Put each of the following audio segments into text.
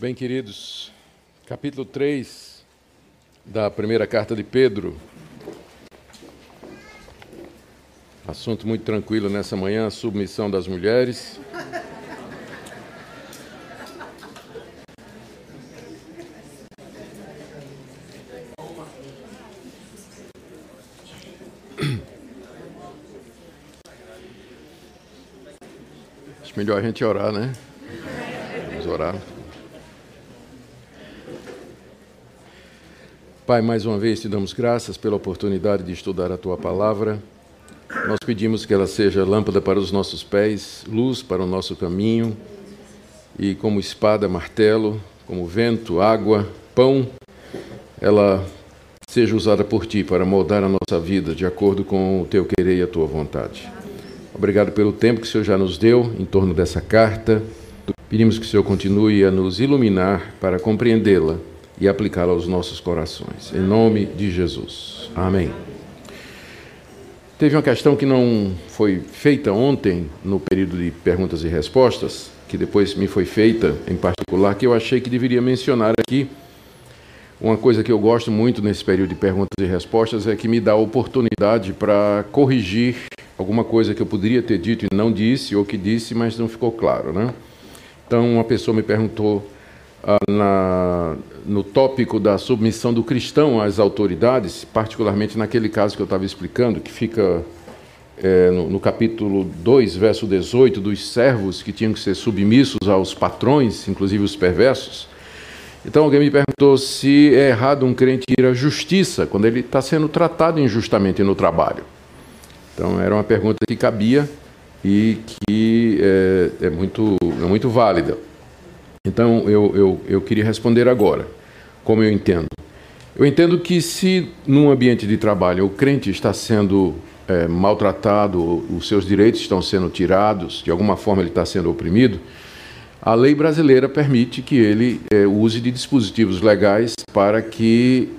Bem, queridos, capítulo 3 da primeira carta de Pedro. Assunto muito tranquilo nessa manhã, submissão das mulheres. Acho melhor a gente orar, né? Vamos orar. Pai, mais uma vez te damos graças pela oportunidade de estudar a tua palavra. Nós pedimos que ela seja lâmpada para os nossos pés, luz para o nosso caminho, e como espada, martelo, como vento, água, pão, ela seja usada por ti para moldar a nossa vida de acordo com o teu querer e a tua vontade. Obrigado pelo tempo que o Senhor já nos deu em torno dessa carta. Pedimos que o Senhor continue a nos iluminar para compreendê-la e aplicá-la aos nossos corações. Em nome de Jesus. Amém. Teve uma questão que não foi feita ontem, no período de perguntas e respostas, que depois me foi feita em particular, que eu achei que deveria mencionar aqui. Uma coisa que eu gosto muito nesse período de perguntas e respostas é que me dá a oportunidade para corrigir alguma coisa que eu poderia ter dito e não disse, ou que disse, mas não ficou claro. Né? Então, uma pessoa me perguntou ah, na, no tópico da submissão do cristão às autoridades, particularmente naquele caso que eu estava explicando, que fica é, no, no, capítulo 2, verso 18, dos servos que tinham que ser submissos aos patrões, inclusive os perversos. Então alguém me perguntou se é errado um crente ir à justiça quando ele está sendo tratado injustamente no trabalho. Então era uma pergunta que cabia e que é, é muito, é muito válida. Então eu, eu, eu queria responder agora, como eu entendo. Eu entendo que se num ambiente de trabalho o crente está sendo é, maltratado, os seus direitos estão sendo tirados, de alguma forma ele está sendo oprimido, a lei brasileira permite que ele é, use de dispositivos legais para que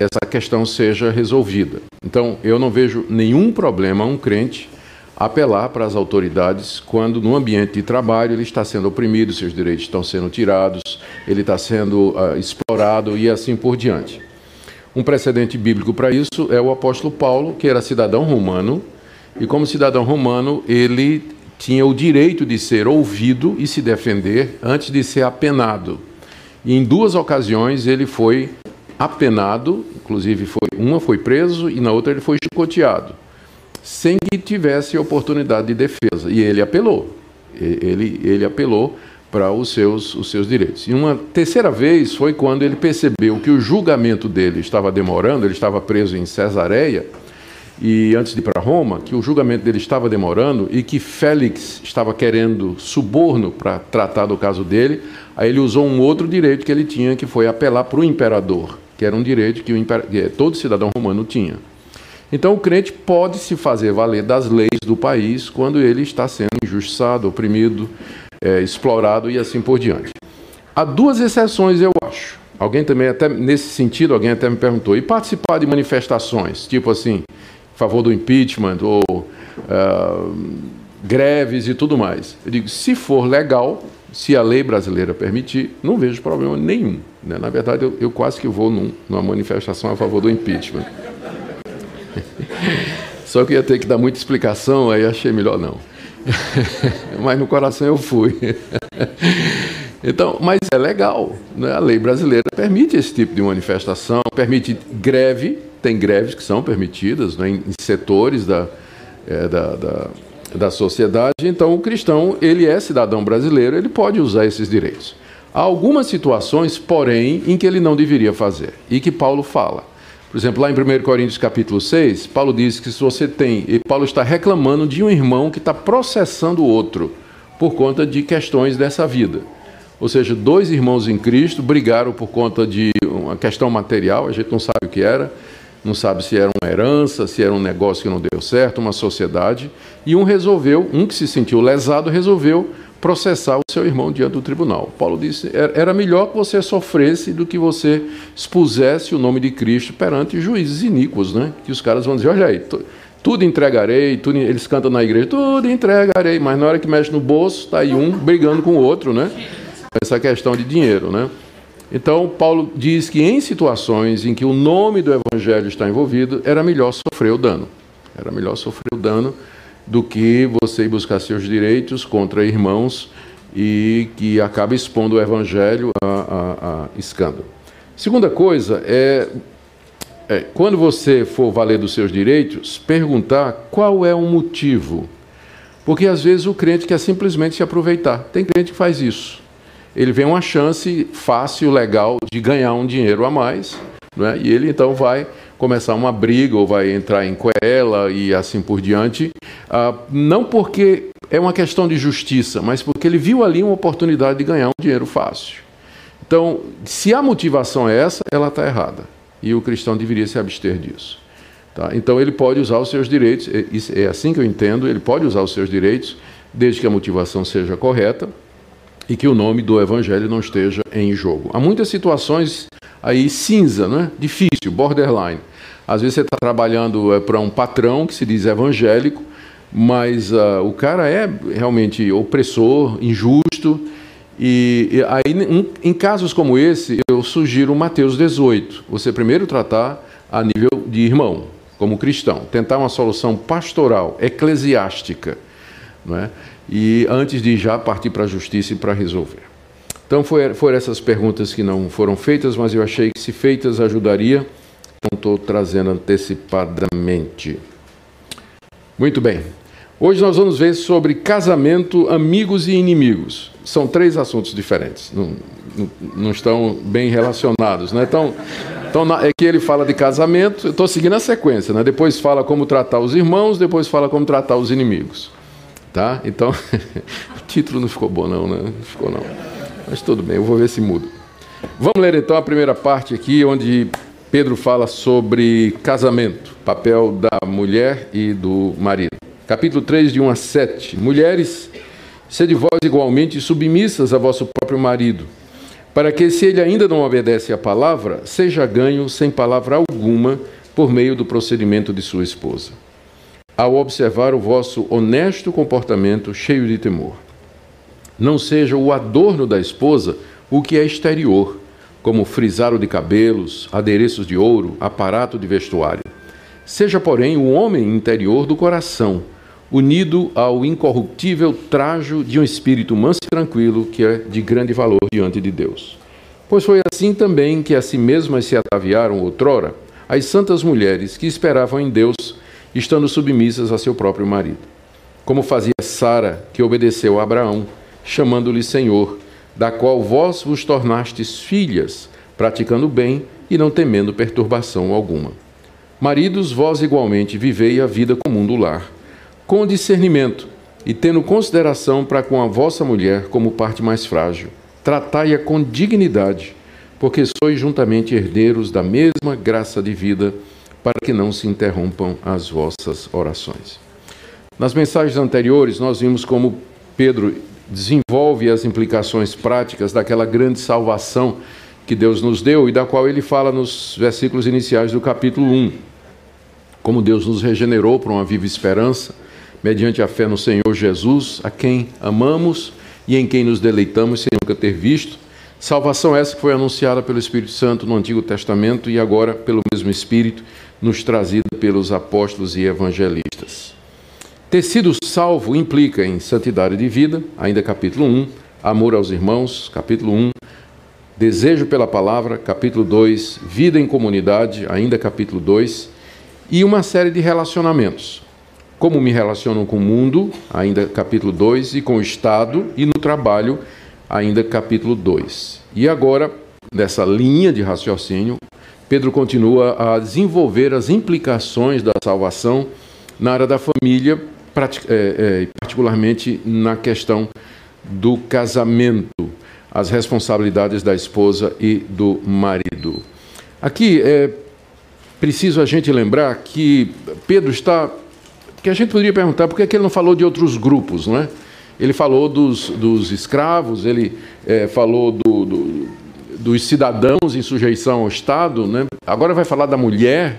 essa questão seja resolvida. Então, eu não vejo nenhum problema um crente apelar para as autoridades quando, no ambiente de trabalho, ele está sendo oprimido, seus direitos estão sendo tirados, ele está sendo uh, explorado e assim por diante. Um precedente bíblico para isso é o apóstolo Paulo, que era cidadão romano, e como cidadão romano, ele tinha o direito de ser ouvido e se defender antes de ser apenado. E em duas ocasiões ele foi apenado, inclusive foi, uma foi preso e na outra ele foi chicoteado sem que tivesse oportunidade de defesa. E ele apelou. Ele, ele apelou para os seus, os seus direitos. E uma terceira vez foi quando ele percebeu que o julgamento dele estava demorando, ele estava preso em Cesareia, e antes de ir para Roma, que o julgamento dele estava demorando e que Félix estava querendo suborno para tratar do caso dele, aí ele usou um outro direito que ele tinha, que foi apelar para o imperador, que era um direito que, o imper... que todo cidadão romano tinha. Então o crente pode se fazer valer das leis do país quando ele está sendo injustiçado, oprimido, é, explorado e assim por diante. Há duas exceções, eu acho. Alguém também, até nesse sentido, alguém até me perguntou, e participar de manifestações, tipo assim, a favor do impeachment ou uh, greves e tudo mais. Eu digo, se for legal, se a lei brasileira permitir, não vejo problema nenhum. Né? Na verdade, eu, eu quase que vou num, numa manifestação a favor do impeachment. Só que ia ter que dar muita explicação, aí achei melhor não. mas no coração eu fui. então, mas é legal, né? a lei brasileira permite esse tipo de manifestação, permite greve, tem greves que são permitidas né? em, setores da, é, da, da, da sociedade. Então, o cristão, ele é cidadão brasileiro, ele pode usar esses direitos. Há algumas situações, porém, em que ele não deveria fazer, e que Paulo fala. Por exemplo, lá em 1 Coríntios capítulo 6, Paulo diz que se você tem, e Paulo está reclamando de um irmão que está processando o outro por conta de questões dessa vida. Ou seja, dois irmãos em Cristo brigaram por conta de uma questão material, a gente não sabe o que era, não sabe se era uma herança, se era um negócio que não deu certo, uma sociedade, e um resolveu, um que se sentiu lesado, resolveu processar o seu irmão diante do tribunal. Paulo disse: era melhor que você sofresse do que você expusesse o nome de Cristo perante juízes iníquos, né? Que os caras vão dizer: olha aí, tudo entregarei, tudo, eles cantam na igreja, tudo entregarei, mas na hora que mexe no bolso, está aí um brigando com o outro, né? essa questão de dinheiro, né? Então, Paulo diz que em situações em que o nome do evangelho está envolvido, era melhor sofrer o dano. Era melhor sofrer o dano do que você buscar seus direitos contra irmãos e que acaba expondo o evangelho a, a, a escândalo. Segunda coisa é, é, quando você for valer dos seus direitos, perguntar qual é o motivo. Porque às vezes o crente quer simplesmente se aproveitar. Tem crente que faz isso. Ele vê uma chance fácil, legal, de ganhar um dinheiro a mais, né? e ele então vai começar uma briga ou vai entrar em coela e assim por diante, ah, não porque é uma questão de justiça, mas porque ele viu ali uma oportunidade de ganhar um dinheiro fácil. Então, se a motivação é essa, ela está errada. E o cristão deveria se abster disso. Tá? Então, ele pode usar os seus direitos, é, é assim que eu entendo, ele pode usar os seus direitos, desde que a motivação seja correta e que o nome do evangelho não esteja em jogo. Há muitas situações aí cinza, né? difícil, borderline. Às vezes você está trabalhando é, para um patrão que se diz evangélico, mas uh, o cara é realmente opressor, injusto. E, e aí, em, casos como esse, eu sugiro Mateus 18. Você primeiro tratar a nível de irmão, como cristão, tentar uma solução pastoral, eclesiástica, não é? e antes de já partir para a justiça e para resolver. Então foram essas perguntas que não foram feitas, mas eu achei que se feitas ajudaria. Estou trazendo antecipadamente. Muito bem. Hoje nós vamos ver sobre casamento, amigos e inimigos. São três assuntos diferentes, não, não, não estão bem relacionados. Né? Então, então, é que ele fala de casamento, eu estou seguindo a sequência. Né? Depois fala como tratar os irmãos, depois fala como tratar os inimigos. Tá? Então, o título não ficou bom não, né? Não ficou não. Mas tudo bem, eu vou ver se muda. Vamos ler então a primeira parte aqui, onde Pedro fala sobre casamento, papel da mulher e do marido. Capítulo 3, de 1 a 7. Mulheres, sede vós igualmente submissas a vosso próprio marido, para que, se ele ainda não obedece à palavra, seja ganho sem palavra alguma por meio do procedimento de sua esposa ao observar o vosso honesto comportamento cheio de temor. Não seja o adorno da esposa o que é exterior, como frisaro de cabelos, adereços de ouro, aparato de vestuário. Seja, porém, o homem interior do coração, unido ao incorruptível trajo de um espírito manso e tranquilo, que é de grande valor diante de Deus. Pois foi assim também que a si mesmas se ataviaram outrora as santas mulheres que esperavam em Deus estando submissas a seu próprio marido. Como fazia Sara, que obedeceu a Abraão, chamando-lhe Senhor, da qual vós vos tornastes filhas, praticando bem e não temendo perturbação alguma. Maridos, vós igualmente vivei a vida comum do lar, com discernimento e tendo consideração para com a vossa mulher como parte mais frágil. Tratai-a com dignidade, porque sois juntamente herdeiros da mesma graça de vida para que não se interrompam as vossas orações. Nas mensagens anteriores, nós vimos como Pedro desenvolve as implicações práticas daquela grande salvação que Deus nos deu e da qual ele fala nos versículos iniciais do capítulo 1. Como Deus nos regenerou para uma viva esperança, mediante a fé no Senhor Jesus, a quem amamos e em quem nos deleitamos sem nunca ter visto. Salvação essa que foi anunciada pelo Espírito Santo no Antigo Testamento e agora pelo mesmo Espírito nos trazida pelos apóstolos e evangelistas. Ter sido salvo implica em santidade de vida, ainda capítulo 1, amor aos irmãos, capítulo 1, desejo pela palavra, capítulo 2, vida em comunidade, ainda capítulo 2, e uma série de relacionamentos. Como me relaciono com o mundo, ainda capítulo 2, e com o Estado e no trabalho, ainda capítulo 2. E agora, nessa linha de raciocínio, Pedro continua a desenvolver as implicações da salvação na área da família, particularmente na questão do casamento, as responsabilidades da esposa e do marido. Aqui é preciso a gente lembrar que Pedro está. que a gente poderia perguntar por que, é que ele não falou de outros grupos, não é? Ele falou dos, dos escravos, ele é, falou do, do dos cidadãos em sujeição ao Estado, né? agora vai falar da mulher.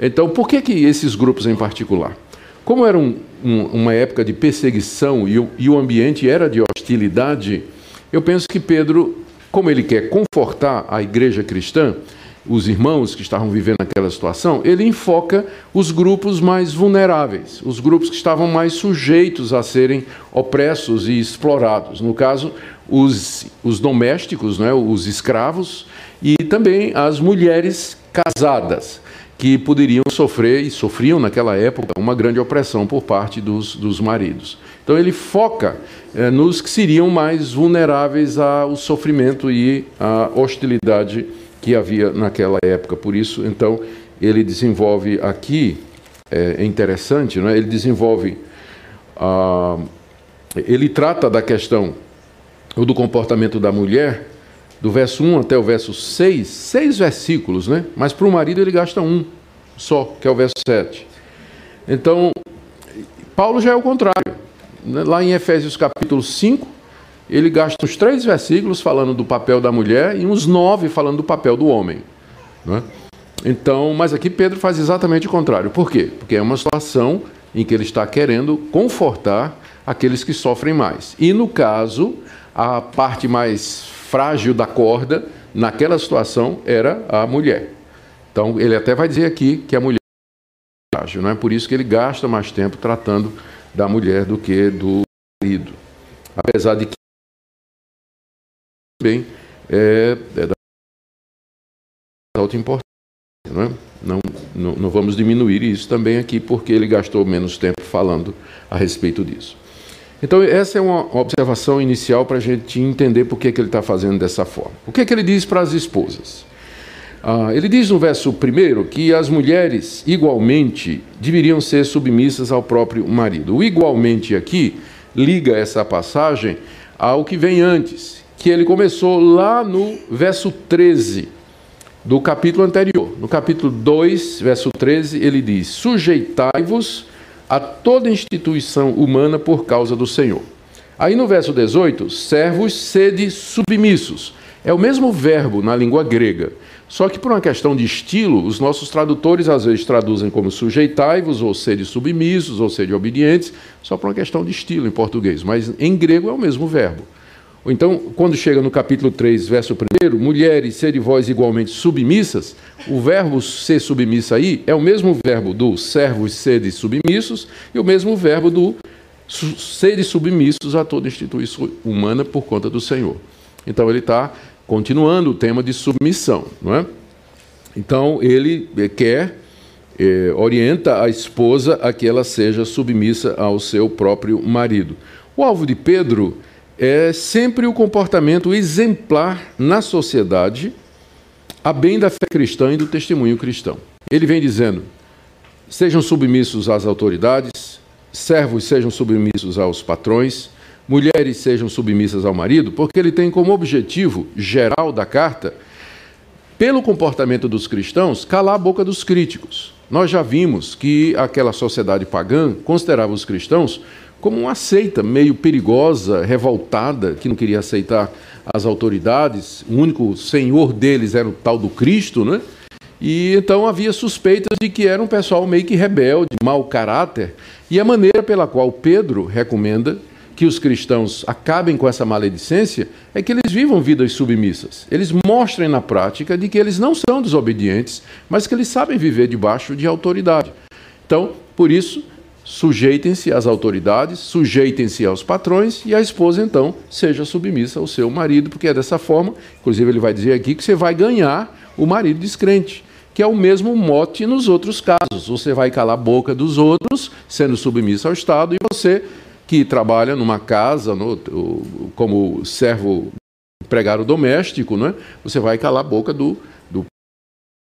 Então, por que, que esses grupos em particular? Como era um, um, uma época de perseguição e o, e o, ambiente era de hostilidade, eu penso que Pedro, como ele quer confortar a igreja cristã, os irmãos que estavam vivendo aquela situação, ele enfoca os grupos mais vulneráveis, os grupos que estavam mais sujeitos a serem opressos e explorados. No caso, os, os domésticos, né, os escravos, e também as mulheres casadas, que poderiam sofrer e sofriam naquela época uma grande opressão por parte dos, dos maridos. Então ele foca é, nos que seriam mais vulneráveis ao sofrimento e à hostilidade que havia naquela época. Por isso, então, ele desenvolve aqui, é, é interessante, não é? ele desenvolve, ah, ele trata da questão do comportamento da mulher, do verso 1 até o verso 6, seis versículos, né? mas para o marido ele gasta um só, que é o verso 7. Então, Paulo já é o contrário. Né? Lá em Efésios capítulo 5, ele gasta uns três versículos falando do papel da mulher e uns nove falando do papel do homem. Né? Então, mas aqui Pedro faz exatamente o contrário. Por quê? Porque é uma situação em que ele está querendo confortar aqueles que sofrem mais. E no caso, a parte mais frágil da corda, naquela situação, era a mulher. Então, ele até vai dizer aqui que a mulher é frágil, não é por isso que ele gasta mais tempo tratando da mulher do que do marido. Apesar de que também é, é da alta importância. Não, é? não, não, não vamos diminuir isso também aqui, porque ele gastou menos tempo falando a respeito disso. Então, essa é uma observação inicial para a gente entender por que, que ele está fazendo dessa forma. O que, que ele diz para as esposas? Ah, ele diz no verso 1 que as mulheres, igualmente, deveriam ser submissas ao próprio marido. O igualmente aqui liga essa passagem ao que vem antes, que ele começou lá no verso 13 do capítulo anterior. No capítulo 2, verso 13, ele diz: Sujeitai-vos a toda instituição humana por causa do Senhor. Aí no verso 18, servos sede submissos. É o mesmo verbo na língua grega. Só que por uma questão de estilo, os nossos tradutores às vezes traduzem como sujeitai-vos, ou sede submissos, ou sede obedientes, só por uma questão de estilo em português. Mas em grego é o mesmo verbo. Então, quando chega no capítulo 3, verso 1, mulheres, sede vós igualmente submissas, o verbo ser submissa aí é o mesmo verbo do servos sede submissos e o mesmo verbo do sede submissos a toda instituição humana por conta do Senhor. Então, ele está continuando o tema de submissão, não é? Então, ele quer, eh, orienta a esposa a que ela seja submissa ao seu próprio marido. O alvo de Pedro é sempre o comportamento exemplar na sociedade, a bem da fé cristã e do testemunho cristão. Ele vem dizendo: sejam submissos às autoridades, servos sejam submissos aos patrões, mulheres sejam submissas ao marido, porque ele tem como objetivo geral da carta, pelo comportamento dos cristãos, calar a boca dos críticos. Nós já vimos que aquela sociedade pagã considerava os cristãos como uma seita meio perigosa, revoltada, que não queria aceitar as autoridades. O único senhor deles era o tal do Cristo, né? E então havia suspeitas de que era um pessoal meio que rebelde, mau caráter. E a maneira pela qual Pedro recomenda que os cristãos acabem com essa maledicência é que eles vivam vidas submissas. Eles mostrem na prática de que eles não são desobedientes, mas que eles sabem viver debaixo de autoridade. Então, por isso, sujeitem-se às autoridades, sujeitem-se aos patrões e a esposa então seja submissa ao seu marido, porque é dessa forma, inclusive ele vai dizer aqui que você vai ganhar o marido descrente, que é o mesmo mote nos outros casos. Você vai calar a boca dos outros, sendo submissa ao Estado, e você que trabalha numa casa no, como servo empregado doméstico, né, você vai calar a boca do, do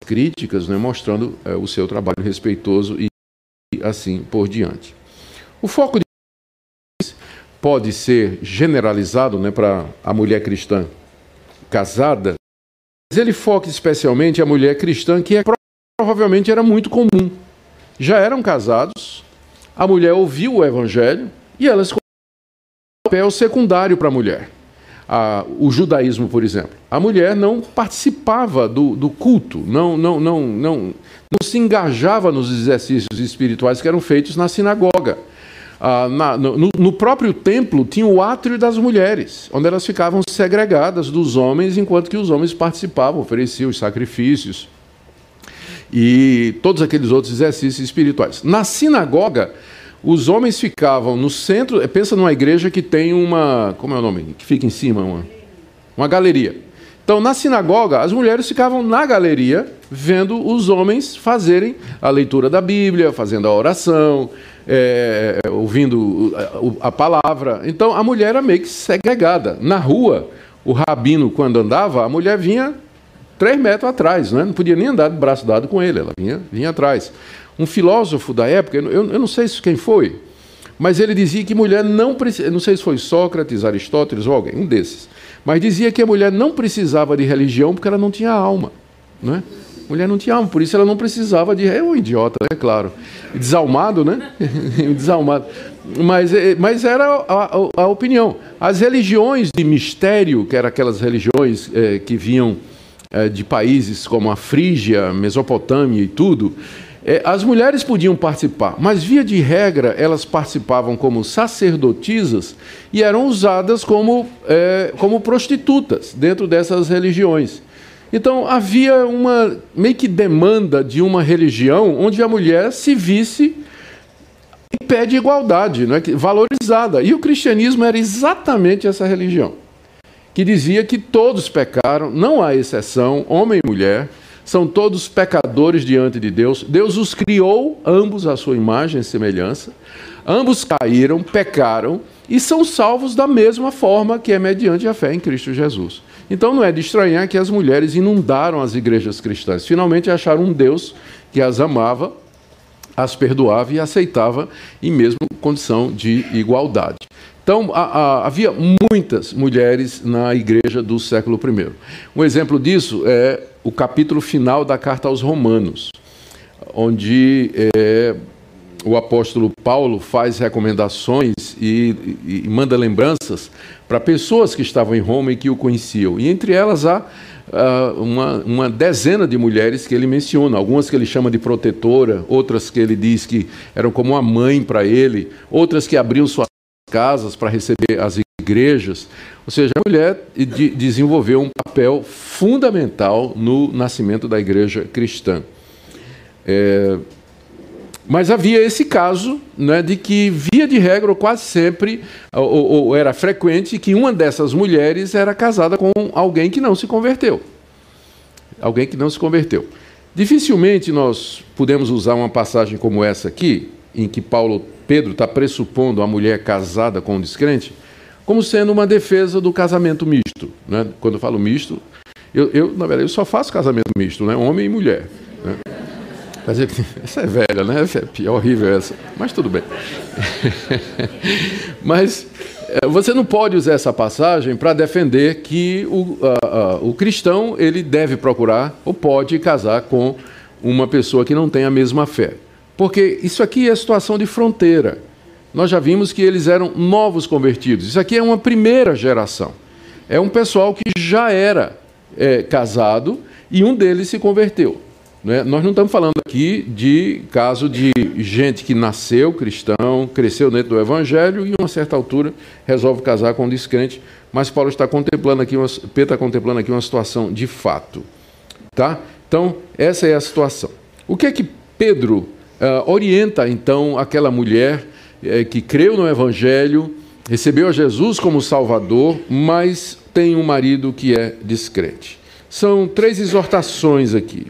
críticas, né, mostrando é, o seu trabalho respeitoso e assim por diante. O foco de pode ser generalizado né, para a mulher cristã casada, mas ele foca especialmente a mulher cristã que é, provavelmente era muito comum. Já eram casados, a mulher ouviu o evangelho e elas um papel secundário para a mulher. A, o judaísmo, por exemplo. A mulher não participava do, do culto, não, não, não, não, não se engajava nos exercícios espirituais que eram feitos na sinagoga. ah, na, no, no, próprio templo tinha o átrio das mulheres, onde elas ficavam segregadas dos homens, enquanto que os homens participavam, ofereciam os sacrifícios e todos aqueles outros exercícios espirituais. Na sinagoga, os homens ficavam no centro. Pensa numa igreja que tem uma. Como é o nome? Que fica em cima, uma, uma galeria. Então, na sinagoga, as mulheres ficavam na galeria, vendo os homens fazerem a leitura da Bíblia, fazendo a oração, é, ouvindo a palavra. Então a mulher era meio que segregada. Na rua, o rabino, quando andava, a mulher vinha três metros atrás, né? não podia nem andar de braço dado com ele, ela vinha, vinha atrás. Um filósofo da época, eu, eu não sei quem foi, mas ele dizia que mulher não precisa, não sei se foi Sócrates, Aristóteles ou alguém, um desses, mas dizia que a mulher não precisava de religião porque ela não tinha alma. Não é? mulher não tinha alma, por isso ela não precisava de. É um idiota, é né? claro. Desalmado, né? Desalmado. Mas, é, mas era a, a, a, opinião. As religiões de mistério, que eram aquelas religiões é, que vinham é, de países como a Frígia, Mesopotâmia e tudo, é, as mulheres podiam participar, mas via de regra elas participavam como sacerdotisas e eram usadas como, é, como prostitutas dentro dessas religiões. Então havia uma meio que demanda de uma religião onde a mulher se visse em pé de igualdade, não é? valorizada. E o cristianismo era exatamente essa religião, que dizia que todos pecaram, não há exceção, homem e mulher, são todos pecadores diante de Deus. Deus os criou, ambos à sua imagem e semelhança. Ambos caíram, pecaram e são salvos da mesma forma que é mediante a fé em Cristo Jesus. Então não é de estranhar que as mulheres inundaram as igrejas cristãs. Finalmente acharam um Deus que as amava, as perdoava e aceitava em mesmo condição de igualdade. Então, a, a, havia muitas mulheres na igreja do século I. Um exemplo disso é o capítulo final da carta aos Romanos, onde é, o apóstolo Paulo faz recomendações e, e, e manda lembranças para pessoas que estavam em Roma e que o conheciam. E entre elas há uh, uma, uma, dezena de mulheres que ele menciona, algumas que ele chama de protetora, outras que ele diz que eram como uma mãe para ele, outras que abriam suas casas para receber as igrejas. Ou seja, a mulher de, desenvolveu um papel fundamental no nascimento da igreja cristã. É, mas havia esse caso né, de que, via de regra, quase sempre, ou, ou, era frequente, que uma dessas mulheres era casada com alguém que não se converteu. Alguém que não se converteu. Dificilmente nós podemos usar uma passagem como essa aqui, em que Paulo Pedro está pressupondo a mulher casada com um descrente, como sendo uma defesa do casamento misto. Né? Quando eu falo misto, eu, eu, na verdade, eu só faço casamento misto, né? homem e mulher. Né? Quer dizer, essa é velha, né? É horrível essa. Mas tudo bem. Mas eh, você não pode usar essa passagem para defender que o, o cristão ele deve procurar ou pode casar com uma pessoa que não tem a mesma fé. Porque isso aqui é situação de fronteira. Nós já vimos que eles eram novos convertidos. Isso aqui é uma primeira geração. É um pessoal que já era é, casado e um deles se converteu. Né? Nós não estamos falando aqui de caso de gente que nasceu cristão, cresceu dentro do Evangelho e, em uma certa altura, resolve casar com um descrente. Mas Paulo está contemplando aqui, uma, Pedro está contemplando aqui uma situação de fato. Tá? Então, essa é a situação. O que é que Pedro uh, orienta, então, aquela mulher uh, que creu no Evangelho, recebeu a Jesus como Salvador, mas tem um marido que é descrente? São três exortações aqui.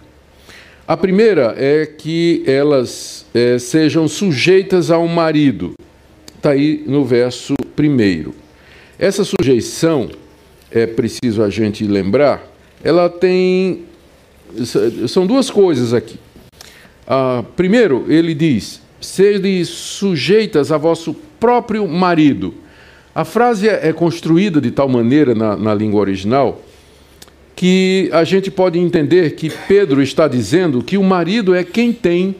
A primeira é que elas é, sejam sujeitas ao marido. Está aí no verso primeiro. Essa sujeição, é preciso a gente lembrar, ela tem. São duas coisas aqui. Ah, primeiro, ele diz: sede sujeitas a vosso próprio marido. A frase é, é construída de tal maneira na, na língua original que a gente pode entender que Pedro está dizendo que o marido é quem tem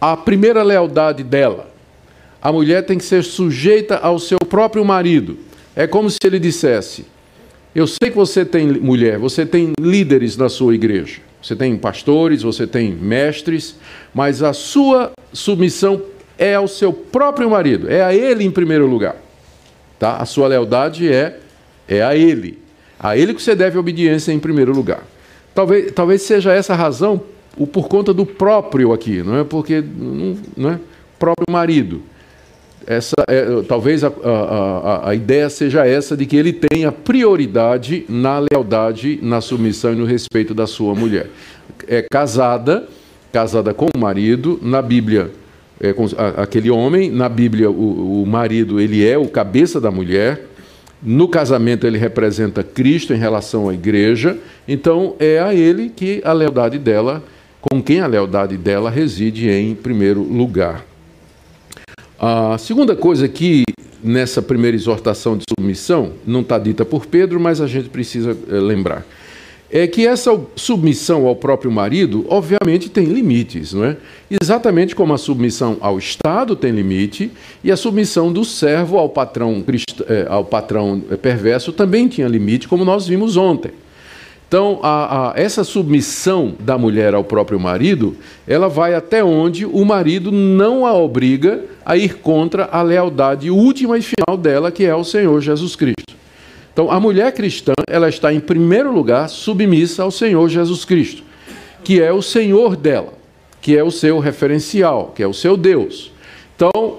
a primeira lealdade dela. A mulher tem que ser sujeita ao seu próprio marido. É como se ele dissesse: Eu sei que você tem mulher, você tem líderes na sua igreja, você tem pastores, você tem mestres, mas a sua submissão é ao seu próprio marido, é a ele em primeiro lugar. Tá? A sua lealdade é, é a ele. A ele que você deve obediência em primeiro lugar. Talvez, talvez seja essa a razão o por conta do próprio aqui, não é? Porque não, não é próprio marido. Essa é, talvez a, a, a, ideia seja essa de que ele tenha prioridade na lealdade, na submissão e no respeito da sua mulher. É casada, casada com o marido, na Bíblia é, com, a, aquele homem, na Bíblia o, o marido ele é o cabeça da mulher, no casamento ele representa Cristo em relação à igreja, então é a ele que a lealdade dela, com quem a lealdade dela reside em primeiro lugar. A segunda coisa que nessa primeira exortação de submissão, não está dita por Pedro, mas a gente precisa é, lembrar, é que essa submissão ao próprio marido, obviamente, tem limites, não é? Exatamente como a submissão ao Estado tem limite e a submissão do servo ao patrão, é, ao patrão é, perverso também tinha limite, como nós vimos ontem. Então, a, a, essa submissão da mulher ao próprio marido, ela vai até onde o marido não a obriga a ir contra a lealdade última e final dela, que é o Senhor Jesus Cristo. Então, a mulher cristã, ela está em primeiro lugar submissa ao Senhor Jesus Cristo, que é o Senhor dela, que é o seu referencial, que é o seu Deus. Então,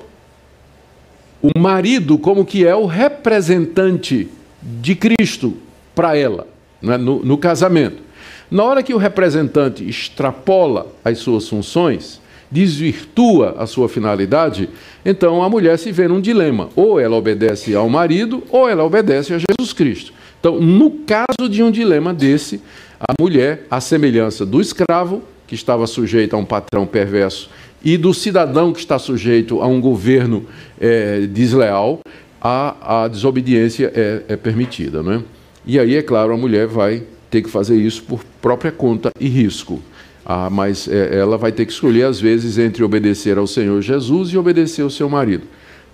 o marido como que é o representante de Cristo para ela né, no, no casamento. Na hora que o representante extrapola as suas funções, desvirtua a sua finalidade, então a mulher se vê num dilema: ou ela obedece ao marido, ou ela obedece a Jesus Cristo. Então, no caso de um dilema desse, a mulher, à semelhança do escravo, que estava sujeito a um patrão perverso, e do cidadão que está sujeito a um governo é, desleal, a, a desobediência é, é permitida. Não é? E aí, é claro, a mulher vai ter que fazer isso por própria conta e risco. Ah, mas é, ela vai ter que escolher, às vezes, entre obedecer ao Senhor Jesus e obedecer ao seu marido.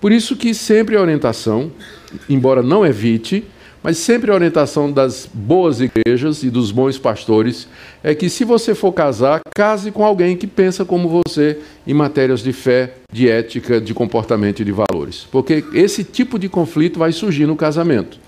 Por isso que sempre a orientação, embora não evite, mas sempre a orientação das boas igrejas e dos bons pastores é que se você for casar, case com alguém que pensa como você em matérias de fé, de ética, de comportamento e de valores. Porque esse tipo de conflito vai surgir no casamento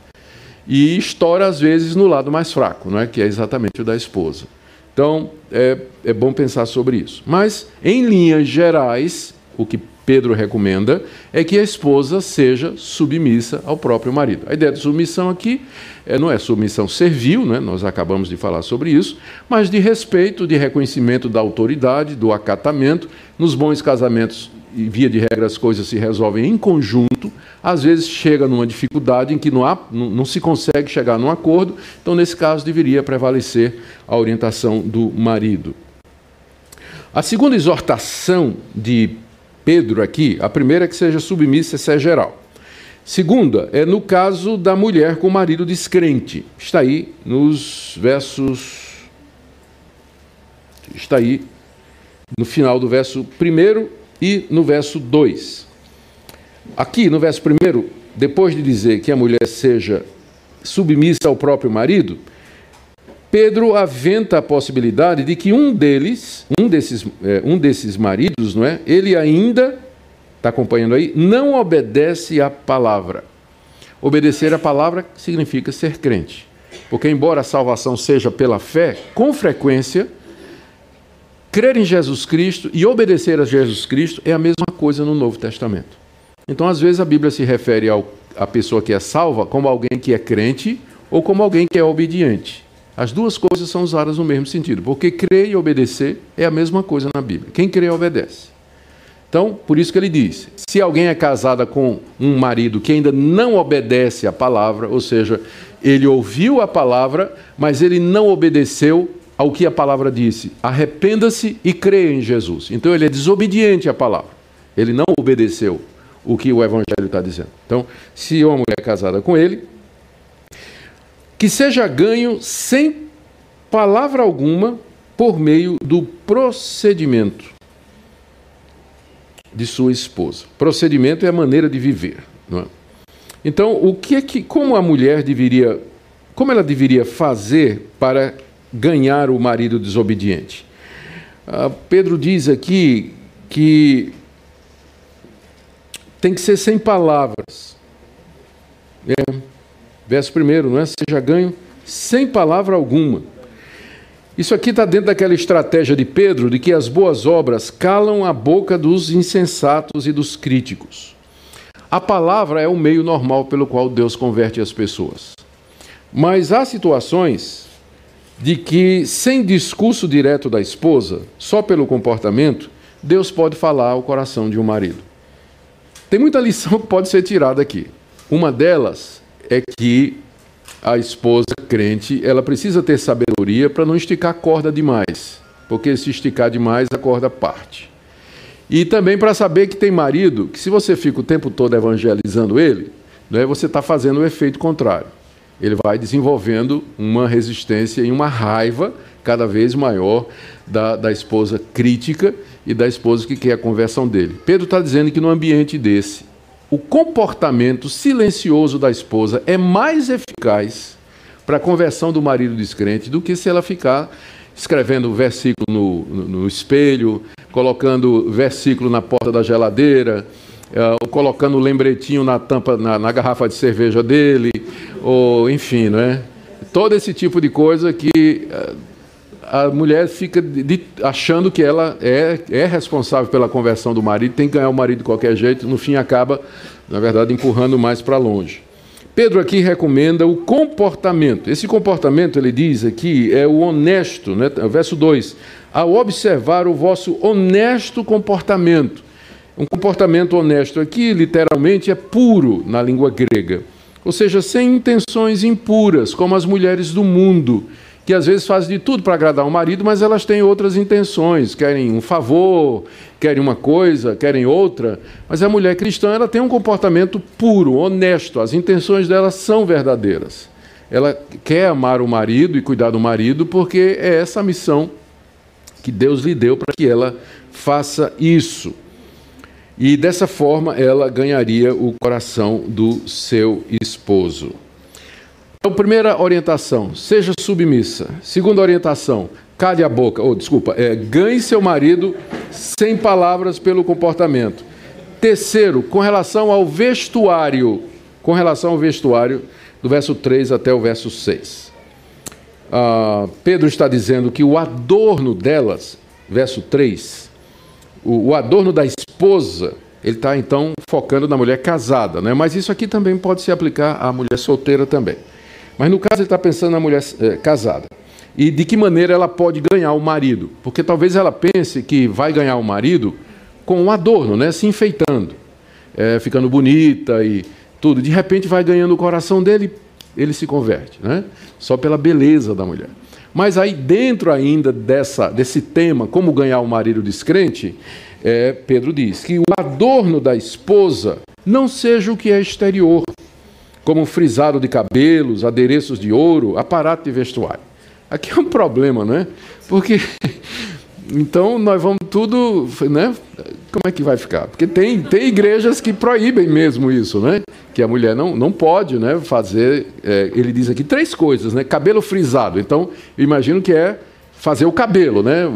e estoura às vezes no lado mais fraco, não é? que é exatamente o da esposa. Então, é, é bom pensar sobre isso. Mas, em linhas gerais, o que Pedro recomenda é que a esposa seja submissa ao próprio marido. A ideia de submissão aqui é, não é submissão servil, né? nós acabamos de falar sobre isso, mas de respeito, de reconhecimento da autoridade, do acatamento. Nos bons casamentos, e via de regra, as coisas se resolvem em conjunto, às vezes chega numa dificuldade em que não, há, não, não se consegue chegar num acordo, então, nesse caso, deveria prevalecer a orientação do marido. A segunda exortação de Pedro aqui, a primeira é que seja submissa, essa é geral. Segunda, é no caso da mulher com o marido descrente. Está aí nos versos. Está aí no final do verso 1 e no verso 2. Aqui, no verso 1, depois de dizer que a mulher seja submissa ao próprio marido, Pedro aventa a possibilidade de que um deles, um desses, é, um desses maridos, não é? Ele ainda, está acompanhando aí, não obedece à palavra. Obedecer à palavra significa ser crente. Porque, embora a salvação seja pela fé, com frequência, crer em Jesus Cristo e obedecer a Jesus Cristo é a mesma coisa no Novo Testamento. Então, às vezes, a Bíblia se refere à pessoa que é salva como alguém que é crente ou como alguém que é obediente. As duas coisas são usadas no mesmo sentido, porque crer e obedecer é a mesma coisa na Bíblia. Quem crê, obedece. Então, por isso que ele diz: se alguém é casada com um marido que ainda não obedece à palavra, ou seja, ele ouviu a palavra, mas ele não obedeceu ao que a palavra disse, arrependa-se e creia em Jesus. Então, ele é desobediente à palavra. Ele não obedeceu o que o Evangelho está dizendo. Então, se uma mulher é casada com ele, que seja ganho sem palavra alguma por meio do procedimento de sua esposa. Procedimento é a maneira de viver. É? Então, o que é que, como a mulher deveria, como ela deveria fazer para ganhar o marido desobediente? Ah, Pedro diz aqui que tem que ser sem palavras. É, verso primeiro, não é? Seja ganho sem palavra alguma. Isso aqui está dentro daquela estratégia de Pedro de que as boas obras calam a boca dos insensatos e dos críticos. A palavra é o meio normal pelo qual Deus converte as pessoas. Mas há situações de que, sem discurso direto da esposa, só pelo comportamento, Deus pode falar ao coração de um marido. Tem muita lição que pode ser tirada aqui. Uma delas é que a esposa crente, ela precisa ter sabedoria para não esticar a corda demais, porque se esticar demais, a corda parte. E também para saber que tem marido, que se você fica o tempo todo evangelizando ele, né, você está fazendo o efeito contrário. Ele vai desenvolvendo uma resistência e uma raiva cada vez maior da, da esposa crítica e da esposa que quer a conversão dele. Pedro está dizendo que no ambiente desse, o comportamento silencioso da esposa é mais eficaz para a conversão do marido descrente do que se ela ficar escrevendo versículo no, no, no espelho, colocando versículo na porta da geladeira, uh, colocando lembretinho na tampa, na, na, garrafa de cerveja dele, ou enfim, não é? Todo esse tipo de coisa que uh, a mulher fica de, de, achando que ela é, é responsável pela conversão do marido, tem que ganhar o marido de qualquer jeito, no fim acaba, na verdade, empurrando mais para longe. Pedro aqui recomenda o comportamento. Esse comportamento, ele diz aqui, é o honesto, né? verso 2. Ao observar o vosso honesto comportamento. Um comportamento honesto aqui, literalmente, é puro na língua grega. Ou seja, sem intenções impuras, como as mulheres do mundo que às vezes fazem de tudo para agradar o marido, mas elas têm outras intenções, querem um favor, querem uma coisa, querem outra. Mas a mulher cristã ela tem um comportamento puro, honesto, as intenções dela são verdadeiras. Ela quer amar o marido e cuidar do marido porque é essa a missão que Deus lhe deu para que ela faça isso. E dessa forma ela ganharia o coração do seu esposo. Então, primeira orientação, seja submissa. Segunda orientação, cale a boca. Oh, desculpa, é, ganhe seu marido sem palavras pelo comportamento. Terceiro, com relação ao vestuário, com relação ao vestuário, do verso 3 até o verso 6. Ah, Pedro está dizendo que o adorno delas, verso 3, o, o adorno da esposa, ele está então focando na mulher casada, né? mas isso aqui também pode se aplicar à mulher solteira também. Mas no caso ele está pensando na mulher é, casada. E de que maneira ela pode ganhar o marido? Porque talvez ela pense que vai ganhar o marido com um adorno, né? se enfeitando, é, ficando bonita e tudo. De repente vai ganhando o coração dele, ele se converte, né? só pela beleza da mulher. Mas aí dentro ainda dessa, desse tema, como ganhar o marido descrente, é, Pedro diz que o adorno da esposa não seja o que é exterior, como frisado de cabelos, adereços de ouro, aparato de vestuário. Aqui é um problema, não é? Porque então nós vamos tudo, né? Como é que vai ficar? Porque tem, tem igrejas que proíbem mesmo isso, né? Que a mulher não, não pode, né? Fazer, é, ele diz aqui três coisas, né? Cabelo frisado. Então, eu imagino que é fazer o cabelo, né?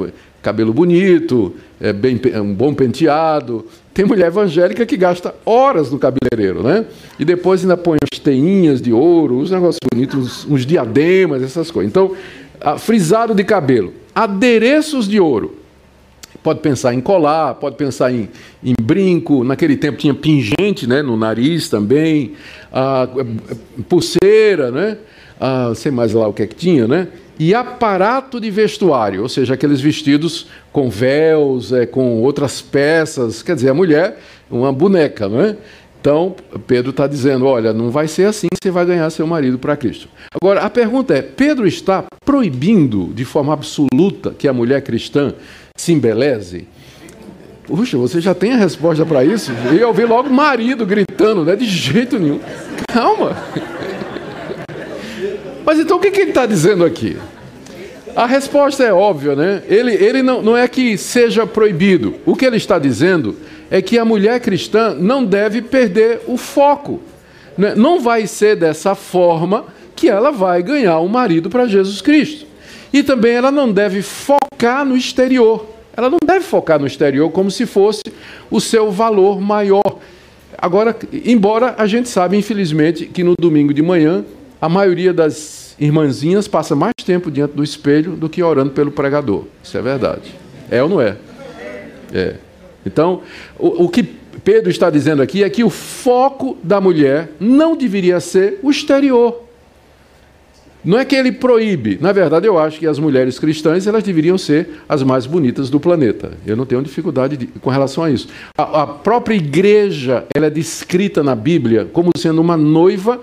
Cabelo bonito, é bem, um bom penteado, tem mulher evangélica que gasta horas no cabeleireiro, né? E depois ainda põe as teinhas de ouro, os negócios bonitos, uns, uns diademas, essas coisas. Então, frisado de cabelo, adereços de ouro. Pode pensar em colar, pode pensar em, em brinco. Naquele tempo tinha pingente né, no nariz também, ah, pulseira, né? Ah, sei mais lá o que é que tinha, né? E aparato de vestuário, ou seja, aqueles vestidos com véus, é, com outras peças, quer dizer, a mulher, uma boneca, não é? Então, Pedro está dizendo: olha, não vai ser assim que você vai ganhar seu marido para Cristo. Agora, a pergunta é: Pedro está proibindo de forma absoluta que a mulher cristã se embeleze? Puxa, você já tem a resposta para isso? E eu vi logo marido gritando, não é de jeito nenhum. Calma. Mas então o que, que ele está dizendo aqui? A resposta é óbvia, né? Ele, ele não, não é que seja proibido. O que ele está dizendo é que a mulher cristã não deve perder o foco. Né? Não vai ser dessa forma que ela vai ganhar um marido para Jesus Cristo. E também ela não deve focar no exterior. Ela não deve focar no exterior como se fosse o seu valor maior. Agora, embora a gente sabe, infelizmente, que no domingo de manhã, a maioria das irmãzinhas passa mais tempo diante do espelho do que orando pelo pregador. Isso é verdade. É ou não é? É. Então, o, o que Pedro está dizendo aqui é que o foco da mulher não deveria ser o exterior. Não é que ele proíbe. Na verdade, eu acho que as mulheres cristãs elas deveriam ser as mais bonitas do planeta. Eu não tenho dificuldade de, com relação a isso. A, a, própria igreja ela é descrita na Bíblia como sendo uma noiva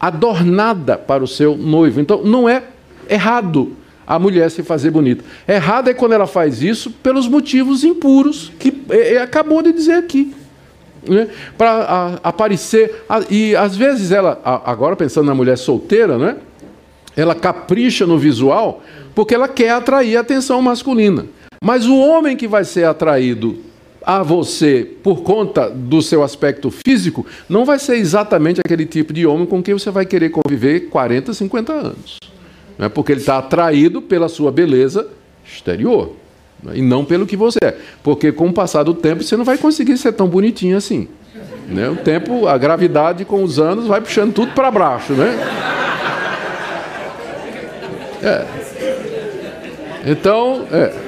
adornada para o seu noivo. Então, não é errado a mulher se fazer bonita. Errado é quando ela faz isso pelos motivos impuros que ele acabou de dizer aqui. Né? Para aparecer. A, e às vezes ela, a, agora pensando na mulher solteira, né? ela capricha no visual porque ela quer atrair a atenção masculina. Mas o homem que vai ser atraído a você por conta do seu aspecto físico não vai ser exatamente aquele tipo de homem com quem você vai querer conviver 40, 50 anos. Né? Porque ele está atraído pela sua beleza exterior né? e não pelo que você é. Porque com o passar do tempo você não vai conseguir ser tão bonitinho assim. Né? O tempo, a gravidade com os anos vai puxando tudo para baixo, né? É. Então, é.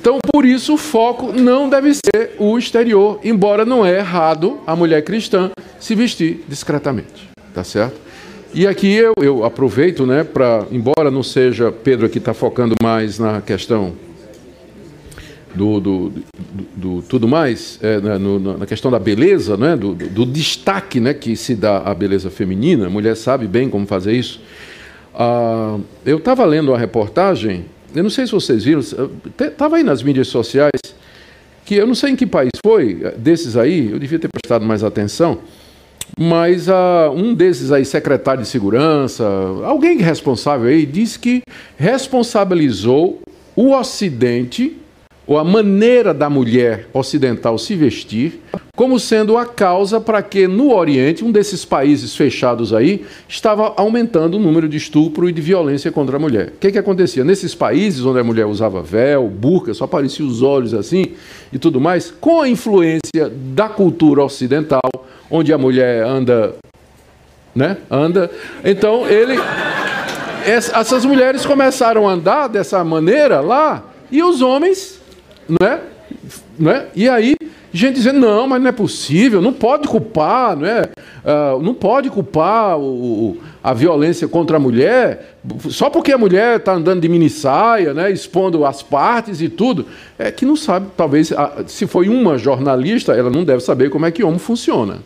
Então, por isso, o foco não deve ser o exterior, embora não é errado a mulher cristã se vestir discretamente. Tá certo? E aqui eu, eu aproveito, né, para, embora não seja, Pedro aqui está focando mais na questão do, do, do, do tudo mais, é, na, no, na, questão da beleza, né, do, do, destaque né, que se dá à beleza feminina, a mulher sabe bem como fazer isso. Ah, eu estava lendo uma reportagem, eu não sei se vocês viram, estava aí nas mídias sociais, que eu não sei em que país foi, desses aí, eu devia ter prestado mais atenção, mas ah, um desses aí, secretário de segurança, alguém responsável aí, disse que responsabilizou o Ocidente ou a maneira da mulher ocidental se vestir, como sendo a causa para que no Oriente, um desses países fechados aí, estava aumentando o número de estupro e de violência contra a mulher. O que, que acontecia? Nesses países onde a mulher usava véu, burca, só apareciam os olhos assim e tudo mais, com a influência da cultura ocidental, onde a mulher anda, né? Anda. Então ele essas mulheres começaram a andar dessa maneira lá e os homens não é? Não é? E aí, gente dizendo, não, mas não é possível, não pode culpar, não é? Uh, não pode culpar o, a violência contra a mulher, só porque a mulher está andando de mini saia, né, expondo as partes e tudo. É que não sabe, talvez, se foi uma jornalista, ela não deve saber como é que homem funciona.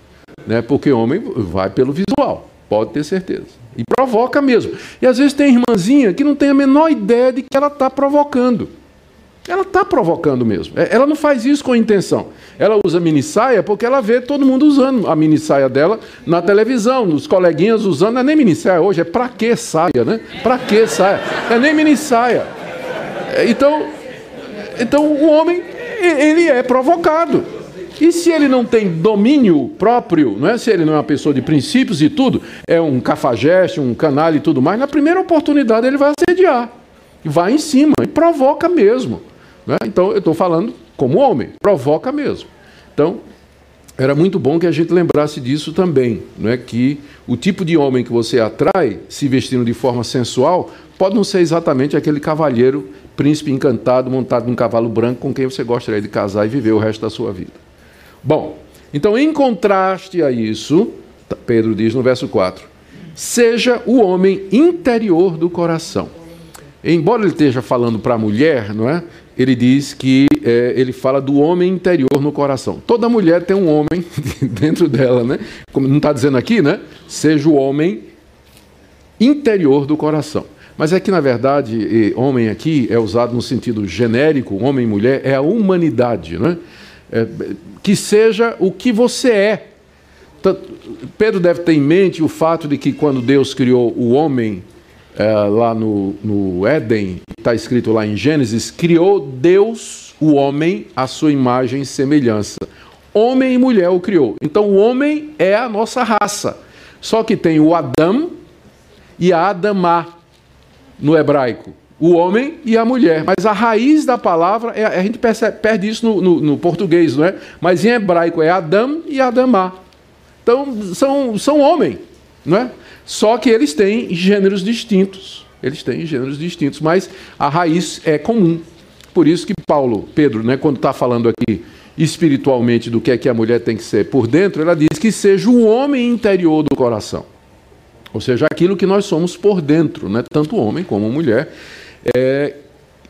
Né, porque homem vai pelo visual, pode ter certeza. E provoca mesmo. E às vezes tem irmãzinha que não tem a menor ideia de que ela está provocando. Ela está provocando mesmo. É, ela não faz isso com intenção. Ela usa mini saia porque ela vê todo mundo usando a mini saia dela na televisão, nos coleguinhas usando. Não é nem mini saia hoje, é para que saia, né? Para que saia? É nem mini saia. É, então, então o homem, ele é provocado. E se ele não tem domínio próprio, não é? se ele não é uma pessoa de princípios e tudo, é um cafajeste, um canalha e tudo mais, na primeira oportunidade ele vai assediar. E vai em cima, e provoca mesmo. Né? Então, eu estou falando como homem, provoca mesmo. Então, era muito bom que a gente lembrasse disso também, não é que o tipo de homem que você atrai, se vestindo de forma sensual, pode não ser exatamente aquele cavalheiro, príncipe encantado, montado num cavalo branco com quem você gostaria de casar e viver o resto da sua vida. Bom, então em contraste a isso, Pedro diz no verso 4: seja o homem interior do coração Embora ele esteja falando para a mulher, não é? Ele diz que é, ele fala do homem interior no coração. Toda mulher tem um homem dentro dela, né? Como não está dizendo aqui, né? Seja o homem interior do coração. Mas é que, na verdade, homem aqui é usado no sentido genérico, homem e mulher, é a humanidade, né? É, que seja o que você é. Pedro deve ter em mente o fato de que quando Deus criou o homem é, lá no, no Éden, está escrito lá em Gênesis, criou Deus o homem à sua imagem e semelhança. Homem e mulher o criou. Então o homem é a nossa raça. Só que tem o Adão e a Adamá no hebraico. o homem e a mulher. Mas a raiz da palavra, é, a gente percebe, perde isso no, no, no, português, não é? Mas em hebraico é Adam e Adamá. Então, são, são homem, não é? Só que eles têm gêneros distintos. Eles têm gêneros distintos, mas a raiz é comum. Por isso que Paulo, Pedro, né, quando está falando aqui espiritualmente do que é que a mulher tem que ser por dentro, ela diz que seja o homem interior do coração. Ou seja, aquilo que nós somos por dentro, né? tanto homem como mulher, é,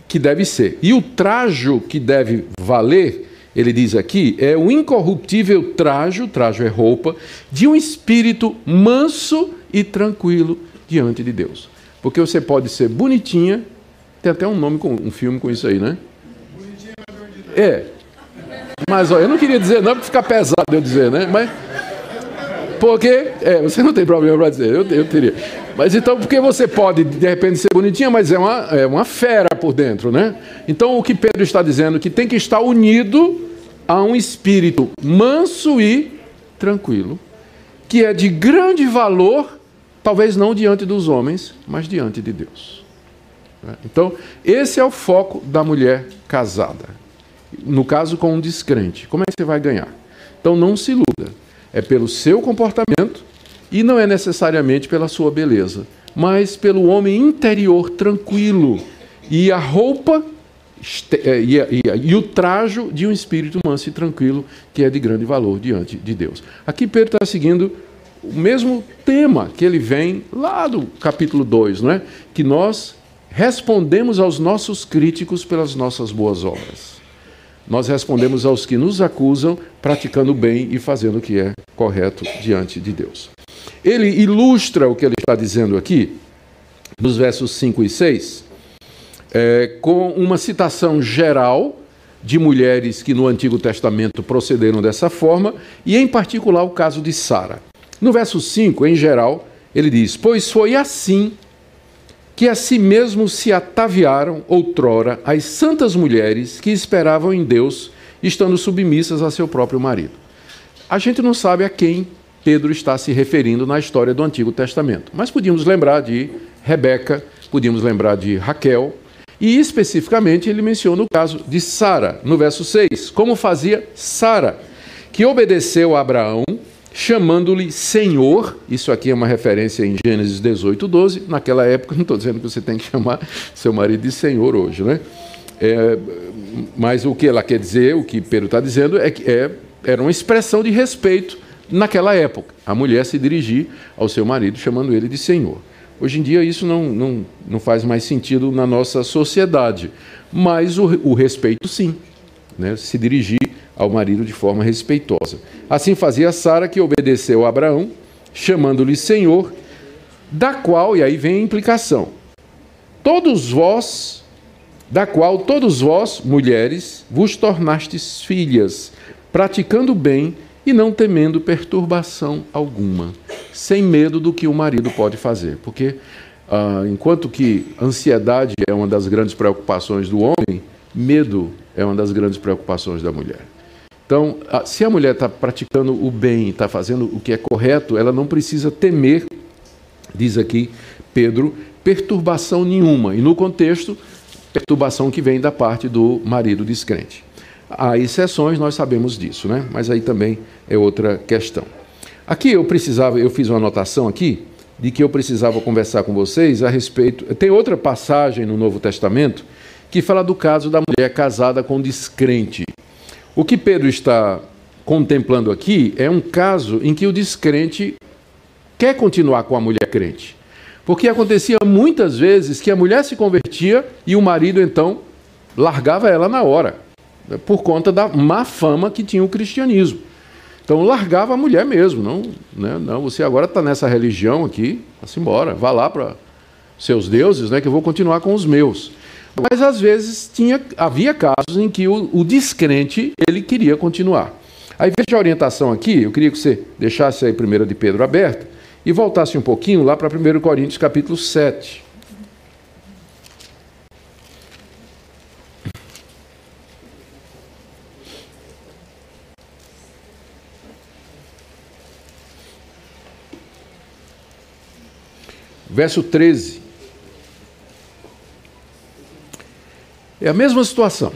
que deve ser. E o trajo que deve valer, ele diz aqui, é o incorruptível trajo, trajo é roupa, de um espírito manso e tranquilo diante de Deus. Porque você pode ser bonitinha, tem até um nome com um filme com isso aí, né? É. Mas ó, eu não queria dizer não, porque fica pesado eu dizer, né? Mas porque é, você não tem problema para dizer, eu, eu teria. Mas então, porque você pode de repente ser bonitinha, mas é uma, é uma fera por dentro, né? Então, o que Pedro está dizendo que tem que estar unido a um espírito manso e tranquilo, que é de grande valor, talvez não diante dos homens, mas diante de Deus. Então, esse é o foco da mulher casada. No caso, com um descrente. Como é que você vai ganhar? Então, não se iluda. É pelo seu comportamento e não é necessariamente pela sua beleza, mas pelo homem interior tranquilo e a roupa é, e, e, o trajo de um espírito manso e tranquilo que é de grande valor diante de Deus. Aqui Pedro está seguindo o mesmo tema que ele vem lá do capítulo 2, não é? Que nós respondemos aos nossos críticos pelas nossas boas obras. Nós respondemos aos que nos acusam praticando bem e fazendo o que é correto diante de Deus. Ele ilustra o que ele está dizendo aqui, nos versos 5 e 6, é, com uma citação geral de mulheres que no Antigo Testamento procederam dessa forma, e em particular o caso de Sara. No verso 5, em geral, ele diz: Pois foi assim que a si mesmo se ataviaram outrora as santas mulheres que esperavam em Deus, estando submissas a seu próprio marido. A gente não sabe a quem Pedro está se referindo na história do Antigo Testamento, mas podíamos lembrar de Rebeca, podíamos lembrar de Raquel, e especificamente ele menciona o caso de Sara, no verso 6, como fazia Sara, que obedeceu a Abraão chamando-lhe Senhor. Isso aqui é uma referência em Gênesis 18, 12. Naquela época, não estou dizendo que você tem que chamar seu marido de Senhor hoje, né? É, mas o que ela quer dizer, o que Pedro está dizendo, é que é, era uma expressão de respeito naquela época. A mulher se dirigir ao seu marido chamando ele de Senhor. Hoje em dia isso não, não, não faz mais sentido na nossa sociedade, mas o, o respeito sim, né? se dirigir ao marido de forma respeitosa. Assim fazia Sara, que obedeceu a Abraão, chamando-lhe Senhor, da qual, e aí vem a implicação, todos vós, da qual todos vós, mulheres, vos tornastes filhas, praticando bem e não temendo perturbação alguma, sem medo do que o marido pode fazer. Porque, ah, enquanto que ansiedade é uma das grandes preocupações do homem, medo é uma das grandes preocupações da mulher. Então, se a mulher está praticando o bem, está fazendo o que é correto, ela não precisa temer, diz aqui Pedro, perturbação nenhuma. E no contexto, perturbação que vem da parte do marido descrente. Há exceções, nós sabemos disso, né? mas aí também é outra questão. Aqui eu precisava, eu fiz uma anotação aqui, de que eu precisava conversar com vocês a respeito. Tem outra passagem no Novo Testamento que fala do caso da mulher casada com descrente. O que Pedro está contemplando aqui é um caso em que o descrente quer continuar com a mulher crente. Porque acontecia muitas vezes que a mulher se convertia e o marido então largava ela na hora, por conta da má fama que tinha o cristianismo. Então largava a mulher mesmo, não, né, não você agora está nessa religião aqui, vá embora, vá lá para seus deuses, né, que eu vou continuar com os meus. Mas às vezes tinha, havia casos em que o, o descrente ele queria continuar. Aí veja a orientação aqui, eu queria que você deixasse aí 1 de Pedro aberto e voltasse um pouquinho lá para 1 Coríntios capítulo 7. Verso 13. É a mesma situação,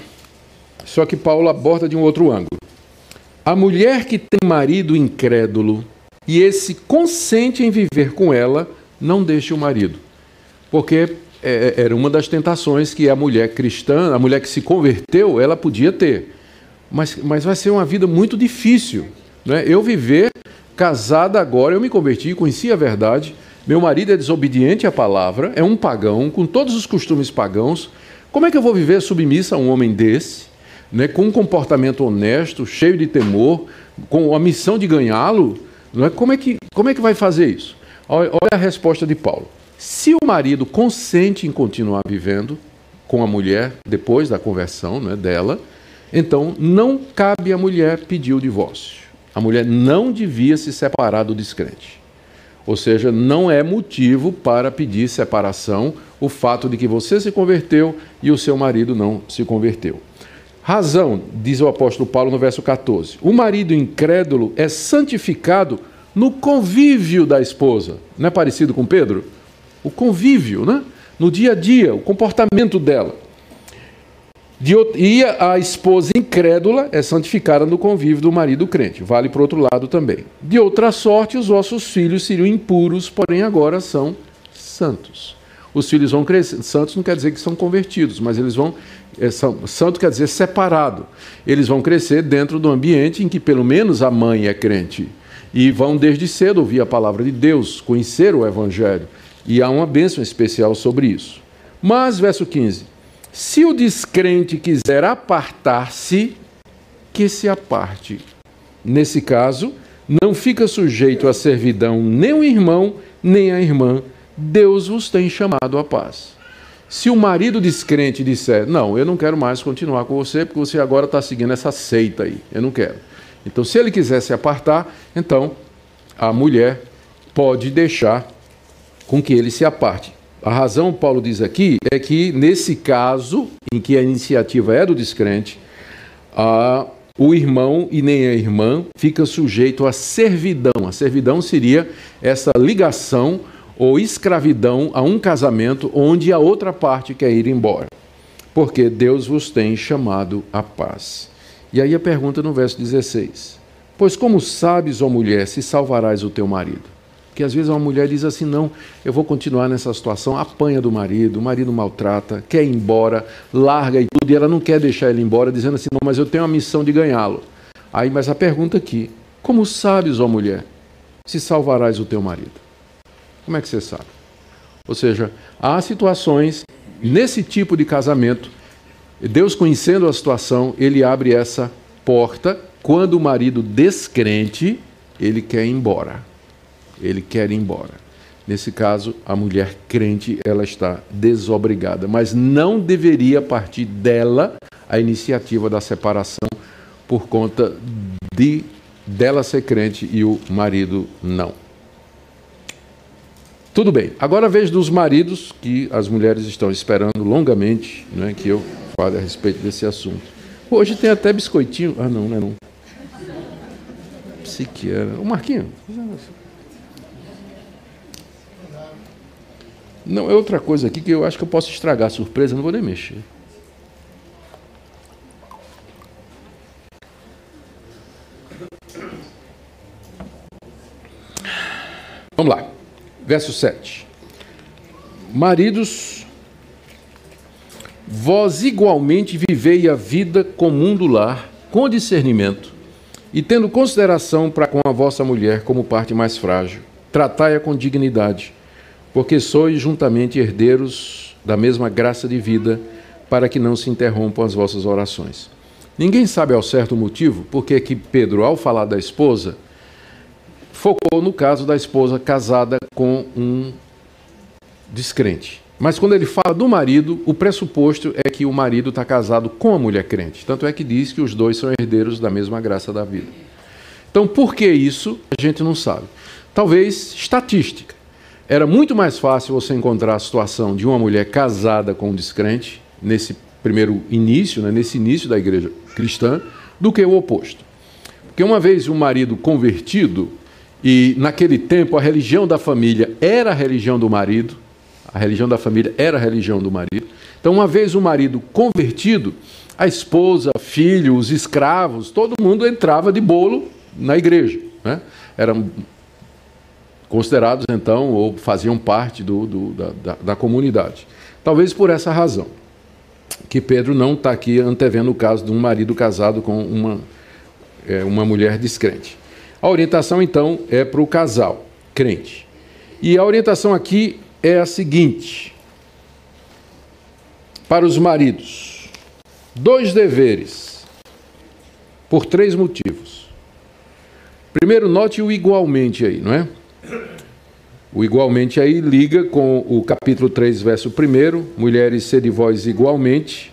só que Paulo aborda de um outro ângulo. A mulher que tem marido incrédulo e esse consente em viver com ela, não deixe o marido. Porque é, é, era uma das tentações que a mulher cristã, a mulher que se converteu, ela podia ter. Mas, mas vai ser uma vida muito difícil. Né? Eu viver casada agora, eu me converti, conheci a verdade. Meu marido é desobediente à palavra, é um pagão, com todos os costumes pagãos. Como é que eu vou viver submissa a um homem desse, né, com um comportamento honesto, cheio de temor, com a missão de ganhá-lo? Né? Como, é que, como é que vai fazer isso? Olha a resposta de Paulo. Se o marido consente em continuar vivendo com a mulher depois da conversão né, dela, então não cabe à mulher pedir o divórcio. A mulher não devia se separar do descrente. Ou seja, não é motivo para pedir separação o fato de que você se converteu e o seu marido não se converteu. Razão, diz o apóstolo Paulo no verso 14: o marido incrédulo é santificado no convívio da esposa. Não é parecido com Pedro? o convívio, né? no dia a dia, o comportamento dela. E a esposa incrédula é santificada no convívio do marido crente. Vale para outro lado também. De outra sorte, os vossos filhos seriam impuros, porém agora são santos. Os filhos vão crescer. Santos não quer dizer que são convertidos, mas eles vão. É, são, santo quer dizer separado. Eles vão crescer dentro do ambiente em que pelo menos a mãe é crente. E vão desde cedo ouvir a palavra de Deus, conhecer o Evangelho. E há uma bênção especial sobre isso. Mas, verso 15: se o descrente quiser apartar-se, que se aparte. Nesse caso, não fica sujeito à servidão nem o irmão, nem a irmã. Deus vos tem chamado à paz. Se o marido descrente disser, não, eu não quero mais continuar com você, porque você agora está seguindo essa seita aí, eu não quero. Então, se ele quiser se apartar, então a mulher pode deixar com que ele se aparte. A razão, Paulo diz aqui, é que nesse caso, em que a iniciativa é do descrente, a, o irmão e nem a irmã fica sujeito à servidão. A servidão seria essa ligação ou escravidão a um casamento onde a outra parte quer ir embora. Porque Deus vos tem chamado à paz. E aí a pergunta no verso 16: Pois como sabes, ó mulher, se salvarás o teu marido? Porque às vezes uma mulher diz assim: não, eu vou continuar nessa situação, apanha do marido, o marido maltrata, quer ir embora, larga e tudo, e ela não quer deixar ele embora, dizendo assim: não, mas eu tenho a missão de ganhá-lo. Aí, mas a pergunta aqui: como sabes, ó mulher, se salvarás o teu marido? Como é que você sabe? Ou seja, há situações nesse tipo de casamento, Deus conhecendo a situação, ele abre essa porta quando o marido descrente, ele quer ir embora ele quer ir embora. Nesse caso, a mulher crente, ela está desobrigada, mas não deveria partir dela a iniciativa da separação por conta de dela ser crente e o marido não. Tudo bem. Agora vejo dos maridos que as mulheres estão esperando longamente, né, que eu fale a respeito desse assunto. Hoje tem até biscoitinho. Ah, não, não é não. Psiquiatra. O Marquinho. Não, é outra coisa aqui que eu acho que eu posso estragar surpresa, não vou nem mexer. Vamos lá. Verso 7. Maridos, vós igualmente vivei a vida comum do lar, com discernimento, e tendo consideração para com a vossa mulher como parte mais frágil, tratai-a com dignidade porque sois juntamente herdeiros da mesma graça de vida, para que não se interrompam as vossas orações. Ninguém sabe ao certo o motivo porque que Pedro, ao falar da esposa, focou no caso da esposa casada com um descrente. Mas quando ele fala do marido, o pressuposto é que o marido está casado com a mulher crente. Tanto é que diz que os dois são herdeiros da mesma graça da vida. Então, por que isso? A gente não sabe. Talvez estatística. Era muito mais fácil você encontrar a situação de uma mulher casada com um descrente, nesse primeiro início, né, nesse início da igreja cristã, do que o oposto. Porque uma vez um marido convertido, e naquele tempo a religião da família era a religião do marido, a religião da família era a religião do marido. Então, uma vez o marido convertido, a esposa, filho, os escravos, todo mundo entrava de bolo na igreja. Né? Eram considerados, então, ou faziam parte do, do, da, da, da comunidade. Talvez por essa razão que Pedro não está aqui antevendo o caso de um marido casado com uma, é, uma mulher descrente. A orientação, então, é para o casal crente. E a orientação aqui é a seguinte: para os maridos, dois deveres, por três motivos. Primeiro, note o igualmente aí, não é? O igualmente aí liga com o capítulo 3, verso 1, mulheres sede vós igualmente,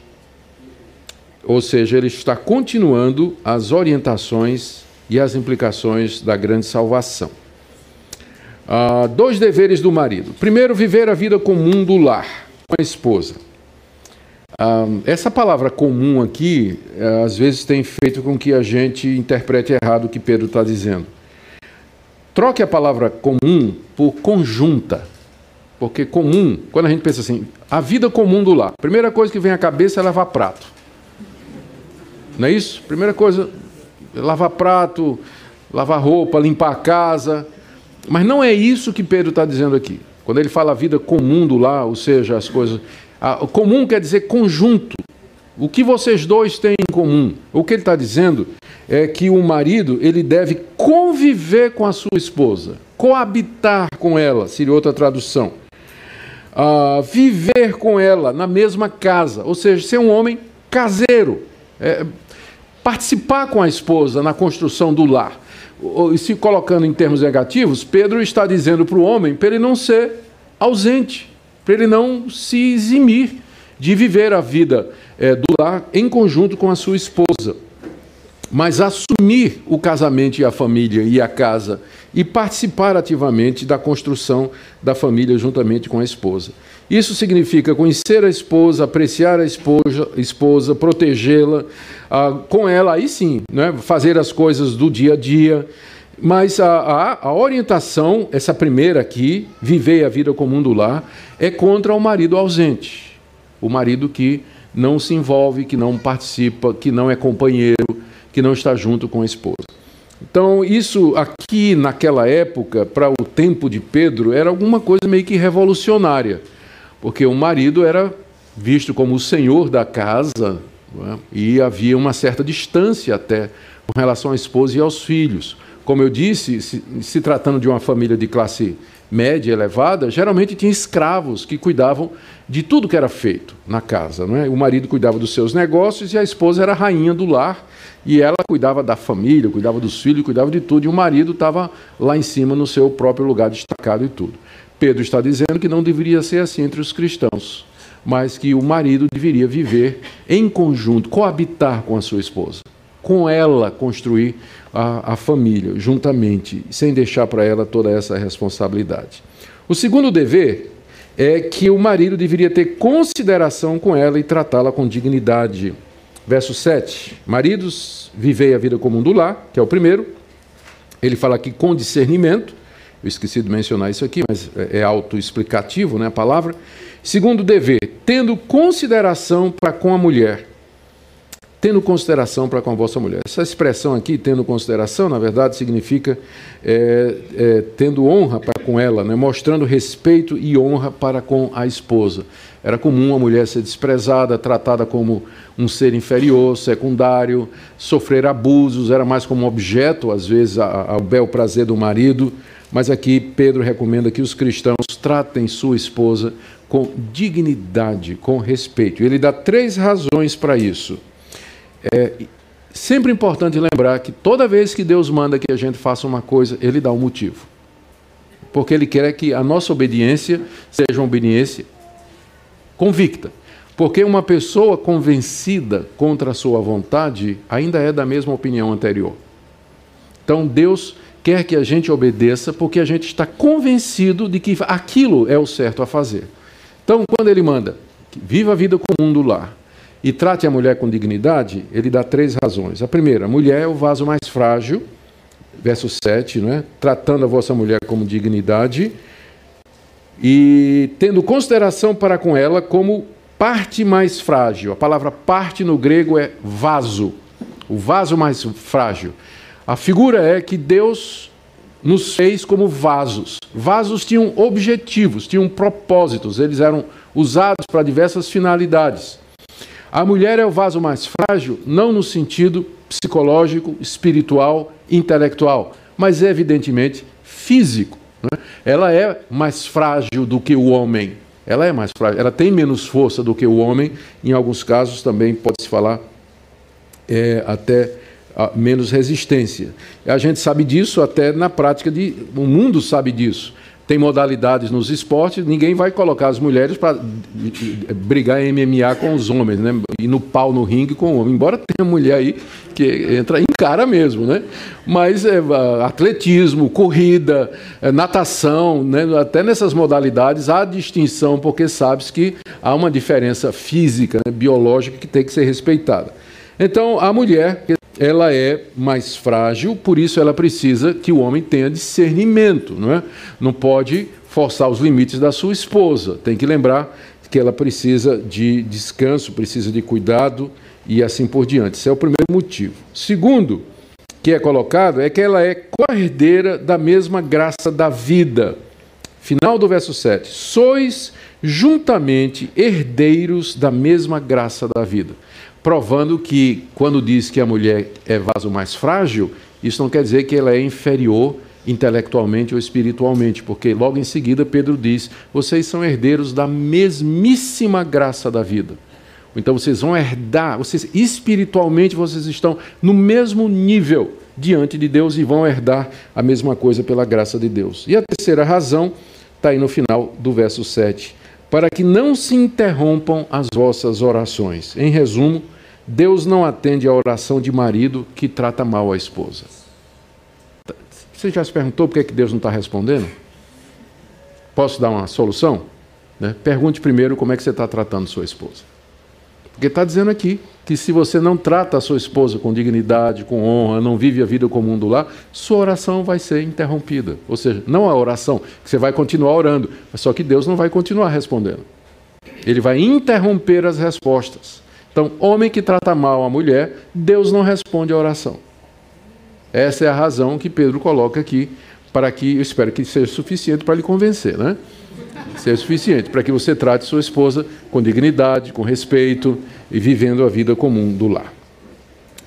ou seja, ele está continuando as orientações e as implicações da grande salvação. Ah, dois deveres do marido. Primeiro, viver a vida comum do lar, com a esposa. Ah, essa palavra comum aqui, eh, às vezes tem feito com que a gente interprete errado o que Pedro está dizendo. Troque a palavra comum por conjunta. Porque comum, quando a gente pensa assim, a vida comum do lar, primeira coisa que vem à cabeça é lavar prato. Não é isso? Primeira coisa, lavar prato, lavar roupa, limpar a casa. Mas não é isso que Pedro está dizendo aqui. Quando ele fala a vida comum do lar, ou seja, as coisas. A, comum quer dizer conjunto. O que vocês dois têm em comum? O que ele está dizendo é que o marido ele deve conviver com a sua esposa, coabitar com ela, seria outra tradução. Uh, viver com ela na mesma casa, ou seja, ser um homem caseiro, é, participar com a esposa na construção do lar. E se colocando em termos negativos, Pedro está dizendo para o homem para ele não ser ausente, para ele não se eximir de viver a vida é, do lar em conjunto com a sua esposa mas assumir o casamento e a família e a casa e participar ativamente da construção da família juntamente com a esposa. Isso significa conhecer a esposa, apreciar a esposa, esposa protegê-la, ah, com ela, aí sim, né, fazer as coisas do dia a dia. Mas a, a, a orientação, essa primeira aqui, viver a vida comum do lar, é contra o marido ausente. O marido que não se envolve, que não participa, que não é companheiro, que não está junto com a esposa. Então, isso aqui naquela época, para o tempo de Pedro, era alguma coisa meio que revolucionária, porque o marido era visto como o senhor da casa é? e havia uma certa distância até com relação à esposa e aos filhos. Como eu disse, se, se tratando de uma família de classe média elevada, geralmente tinha escravos que cuidavam de tudo que era feito na casa. Não é? O marido cuidava dos seus negócios e a esposa era a rainha do lar e ela cuidava da família, cuidava dos filhos, cuidava de tudo, e o marido estava lá em cima no seu próprio lugar destacado e tudo. Pedro está dizendo que não deveria ser assim entre os cristãos, mas que o marido deveria viver em conjunto, coabitar com a sua esposa, com ela construir a, a família juntamente, sem deixar para ela toda essa responsabilidade. O segundo dever é que o marido deveria ter consideração com ela e tratá-la com dignidade. Verso 7. Maridos, vivei a vida comum do lar, que é o primeiro. Ele fala aqui com discernimento. Eu esqueci de mencionar isso aqui, mas é, é autoexplicativo né, a palavra. Segundo dever, tendo consideração para com a mulher. Tendo consideração para com a vossa mulher. Essa expressão aqui, tendo consideração, na verdade, significa é, é, tendo honra para com ela, né, mostrando respeito e honra para com a esposa. Era comum a mulher ser desprezada, tratada como um ser inferior, secundário, sofrer abusos, era mais como objeto, às vezes, ao bel prazer do marido. Mas aqui Pedro recomenda que os cristãos tratem sua esposa com dignidade, com respeito. Ele dá três razões para isso. É sempre importante lembrar que toda vez que Deus manda que a gente faça uma coisa, Ele dá um motivo. Porque Ele quer que a nossa obediência seja uma obediência convicta. Porque uma pessoa convencida contra a sua vontade ainda é da mesma opinião anterior. Então Deus quer que a gente obedeça porque a gente está convencido de que aquilo é o certo a fazer. Então, quando ele manda, viva a vida comum do lar e trate a mulher com dignidade, ele dá três razões. A primeira, a mulher é o vaso mais frágil, verso 7, não é? tratando a vossa mulher como dignidade e tendo consideração para com ela como parte mais frágil. A palavra parte no grego é vaso, o vaso mais frágil. A figura é que Deus nos fez como vasos. Vasos tinham objetivos, tinham propósitos, eles eram usados para diversas finalidades. A mulher é o vaso mais frágil, não no sentido psicológico, espiritual, intelectual, mas evidentemente físico. Né? Ela é mais frágil do que o homem. Ela é mais frágil, ela tem menos força do que o homem. Em alguns casos também pode-se falar é, até a, menos resistência. A gente sabe disso até na prática de. O mundo sabe disso tem modalidades nos esportes, ninguém vai colocar as mulheres para brigar em MMA com os homens, né? E no pau no ringue com o homem. Embora tenha mulher aí que entra em cara mesmo, né? Mas é, atletismo, corrida, é, natação, né? até nessas modalidades há distinção, porque sabes que há uma diferença física, né? biológica que tem que ser respeitada. Então, a mulher ela é mais frágil, por isso ela precisa que o homem tenha discernimento, não é? Não pode forçar os limites da sua esposa. Tem que lembrar que ela precisa de descanso, precisa de cuidado e assim por diante. Esse é o primeiro motivo. Segundo, que é colocado é que ela é co-herdeira da mesma graça da vida. Final do verso 7. Sois juntamente herdeiros da mesma graça da vida provando que, quando diz que a mulher é vaso mais frágil, isso não quer dizer que ela é inferior intelectualmente ou espiritualmente, porque logo em seguida Pedro diz: vocês são herdeiros da mesmíssima graça da vida. Então vocês vão herdar, vocês espiritualmente vocês estão no mesmo nível diante de Deus e vão herdar a mesma coisa pela graça de Deus. E a terceira razão está aí no final do verso 7. Para que não se interrompam as vossas orações. Em resumo, Deus não atende a oração de marido que trata mal a esposa. Você já se perguntou por que Deus não está respondendo? Posso dar uma solução? Né? Pergunte primeiro como é que você está tratando sua esposa. Porque está dizendo aqui que se você não trata a sua esposa com dignidade, com honra, não vive a vida comum do lar, sua oração vai ser interrompida. Ou seja, não a oração, que você vai continuar orando, mas só que Deus não vai continuar respondendo. Ele vai interromper as respostas. Então, homem que trata mal a mulher, Deus não responde à oração. Essa é a razão que Pedro coloca aqui, para que, eu espero que seja suficiente para lhe convencer, né? Seja suficiente para que você trate sua esposa com dignidade, com respeito e vivendo a vida comum do lar.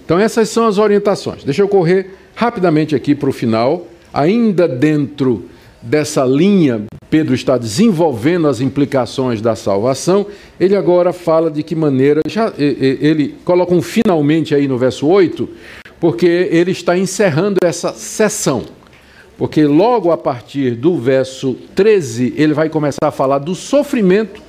Então, essas são as orientações. Deixa eu correr rapidamente aqui para o final, ainda dentro dessa linha, Pedro está desenvolvendo as implicações da salvação, ele agora fala de que maneira, já, ele coloca um finalmente aí no verso 8, porque ele está encerrando essa sessão. Porque logo a partir do verso 13, ele vai começar a falar do sofrimento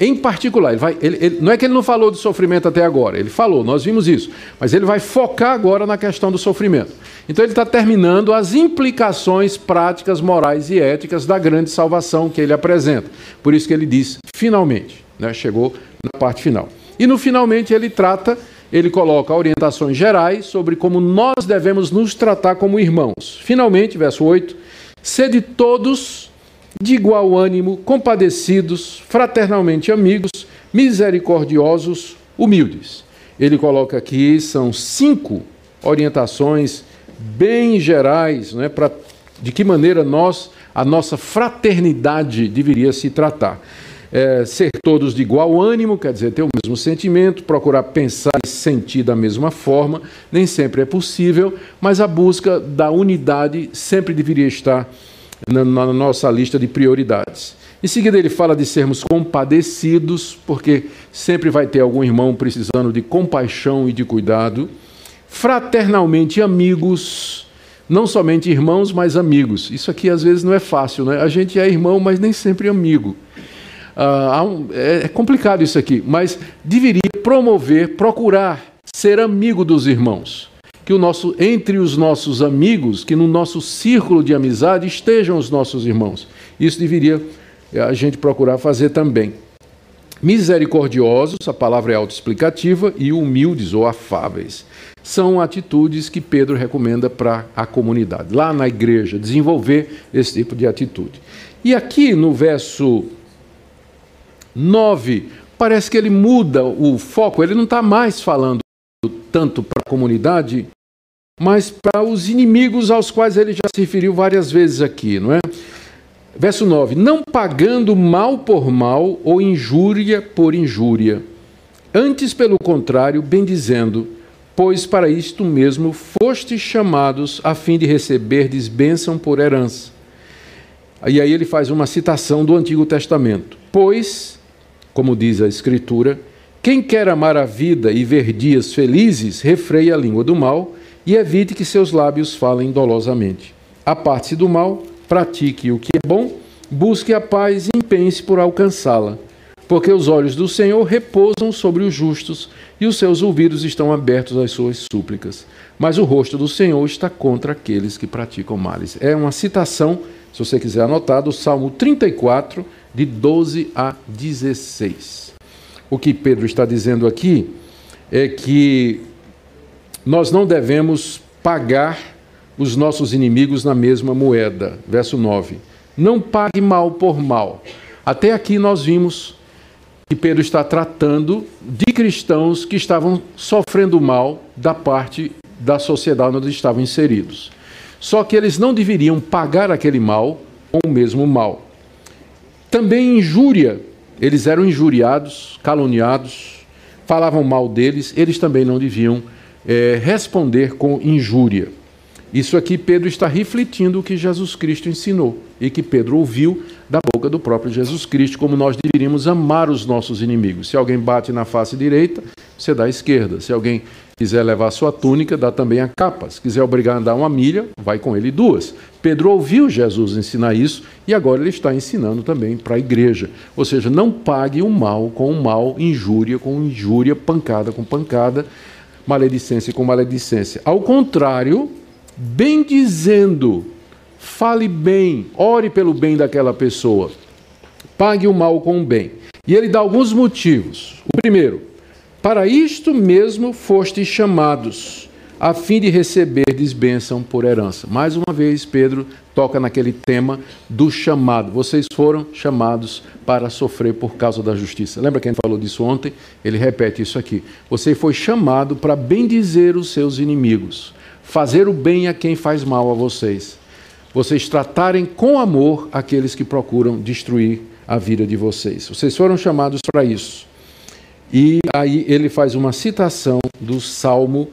em particular. Ele vai, ele, ele, não é que ele não falou do sofrimento até agora, ele falou, nós vimos isso, mas ele vai focar agora na questão do sofrimento. Então ele está terminando as implicações práticas, morais e éticas da grande salvação que ele apresenta. Por isso que ele diz, finalmente, né, chegou na parte final. E no finalmente ele trata, ele coloca orientações gerais sobre como nós devemos nos tratar como irmãos. Finalmente, verso 8, sede todos de igual ânimo, compadecidos, fraternalmente amigos, misericordiosos, humildes. Ele coloca aqui, são cinco orientações bem gerais, né, para de que maneira nós, a nossa fraternidade deveria se tratar. É, ser todos de igual ânimo, quer dizer, ter o mesmo sentimento, procurar pensar e sentir da mesma forma, nem sempre é possível, mas a busca da unidade sempre deveria estar na, na nossa lista de prioridades. Em seguida, ele fala de sermos compadecidos, porque sempre vai ter algum irmão precisando de compaixão e de cuidado. Fraternalmente amigos, não somente irmãos, mas amigos. Isso aqui às vezes não é fácil, né? A gente é irmão, mas nem sempre amigo. Ah, um, é, é complicado isso aqui, mas deveria promover, procurar ser amigo dos irmãos que o nosso, entre os nossos amigos, que no nosso círculo de amizade estejam os nossos irmãos. Isso deveria eh, a gente procurar fazer também. Misericordiosos, a palavra é autoexplicativa, e humildes ou afáveis. São atitudes que Pedro recomenda para a comunidade, lá na igreja, desenvolver esse tipo de atitude. E aqui no verso 9, parece que ele muda o foco, ele não está mais falando tanto para a comunidade, mas para os inimigos aos quais ele já se referiu várias vezes aqui, não é? Verso 9: Não pagando mal por mal ou injúria por injúria, antes, pelo contrário, bendizendo, pois para isto mesmo fostes chamados a fim de receberdes bênção por herança. E aí ele faz uma citação do Antigo Testamento. Pois, como diz a Escritura, quem quer amar a vida e ver dias felizes, refreia a língua do mal e evite que seus lábios falem dolosamente. Aparte-se do mal, pratique o que é bom, busque a paz e empenhe-se por alcançá-la. Porque os olhos do Senhor repousam sobre os justos e os seus ouvidos estão abertos às suas súplicas. Mas o rosto do Senhor está contra aqueles que praticam males. É uma citação, se você quiser anotar, do Salmo 34, de 12 a 16. O que Pedro está dizendo aqui é que nós não devemos pagar os nossos inimigos na mesma moeda. Verso 9. Não pague mal por mal. Até aqui nós vimos que Pedro está tratando de cristãos que estavam sofrendo mal da parte da sociedade onde estavam inseridos. Só que eles não deveriam pagar aquele mal com o mesmo mal. Também injúria, eles eram injuriados, caluniados, falavam mal deles, eles também não deviam é, responder com injúria. Isso aqui Pedro está refletindo o que Jesus Cristo ensinou e que Pedro ouviu da boca do próprio Jesus Cristo, como nós deveríamos amar os nossos inimigos. Se alguém bate na face direita, você dá a esquerda. Se alguém quiser levar sua túnica, dá também a capa. Se quiser obrigar a andar uma milha, vai com ele duas. Pedro ouviu Jesus ensinar isso e agora ele está ensinando também para a igreja. Ou seja, não pague o mal com o mal, injúria com injúria, pancada com pancada maledicência com maledicência. Ao contrário, bem dizendo, fale bem, ore pelo bem daquela pessoa, pague o mal com o bem. E ele dá alguns motivos. O primeiro, para isto mesmo fostes chamados a fim de receberdes bênção por herança. Mais uma vez, Pedro toca naquele tema do chamado. Vocês foram chamados para sofrer por causa da justiça. Lembra que a gente falou disso ontem? Ele repete isso aqui. Você foi chamado para bendizer os seus inimigos, fazer o bem a quem faz mal a vocês. Vocês tratarem com amor aqueles que procuram destruir a vida de vocês. Vocês foram chamados para isso. E aí ele faz uma citação do Salmo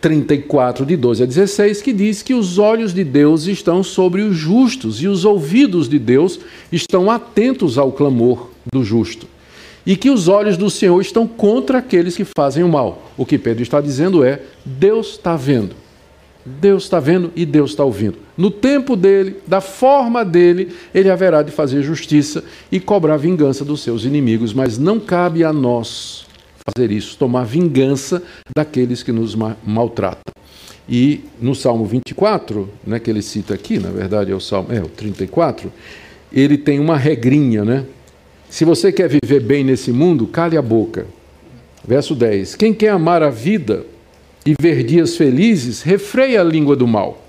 34, de 12 a 16, que diz que os olhos de Deus estão sobre os justos e os ouvidos de Deus estão atentos ao clamor do justo. E que os olhos do Senhor estão contra aqueles que fazem o mal. O que Pedro está dizendo é: Deus está vendo. Deus está vendo e Deus está ouvindo. No tempo dele, da forma dele, ele haverá de fazer justiça e cobrar vingança dos seus inimigos, mas não cabe a nós fazer isso, tomar vingança daqueles que nos maltratam. E no Salmo 24, né, que ele cita aqui, na verdade é o Salmo, é o 34, ele tem uma regrinha, né? Se você quer viver bem nesse mundo, cale a boca. Verso 10: Quem quer amar a vida e ver dias felizes, refreia a língua do mal.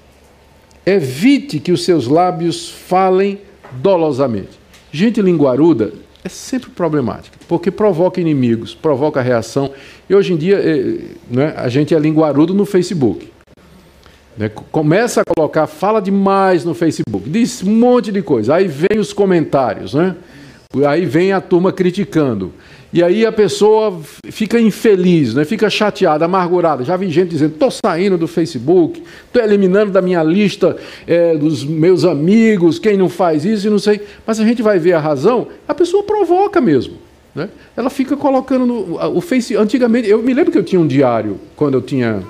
Evite que os seus lábios falem dolosamente. Gente linguaruda é sempre problemática, porque provoca inimigos, provoca reação. E hoje em dia, é, né, a gente é linguarudo no Facebook. Né, começa a colocar, fala demais no Facebook, diz um monte de coisa. Aí vem os comentários, né? Aí vem a turma criticando. E aí a pessoa fica infeliz, né? fica chateada, amargurada. Já vi gente dizendo: estou saindo do Facebook, estou eliminando da minha lista é, dos meus amigos, quem não faz isso e não sei. Mas a gente vai ver a razão, a pessoa provoca mesmo. Né? Ela fica colocando no o Face. Antigamente, eu me lembro que eu tinha um diário, quando eu tinha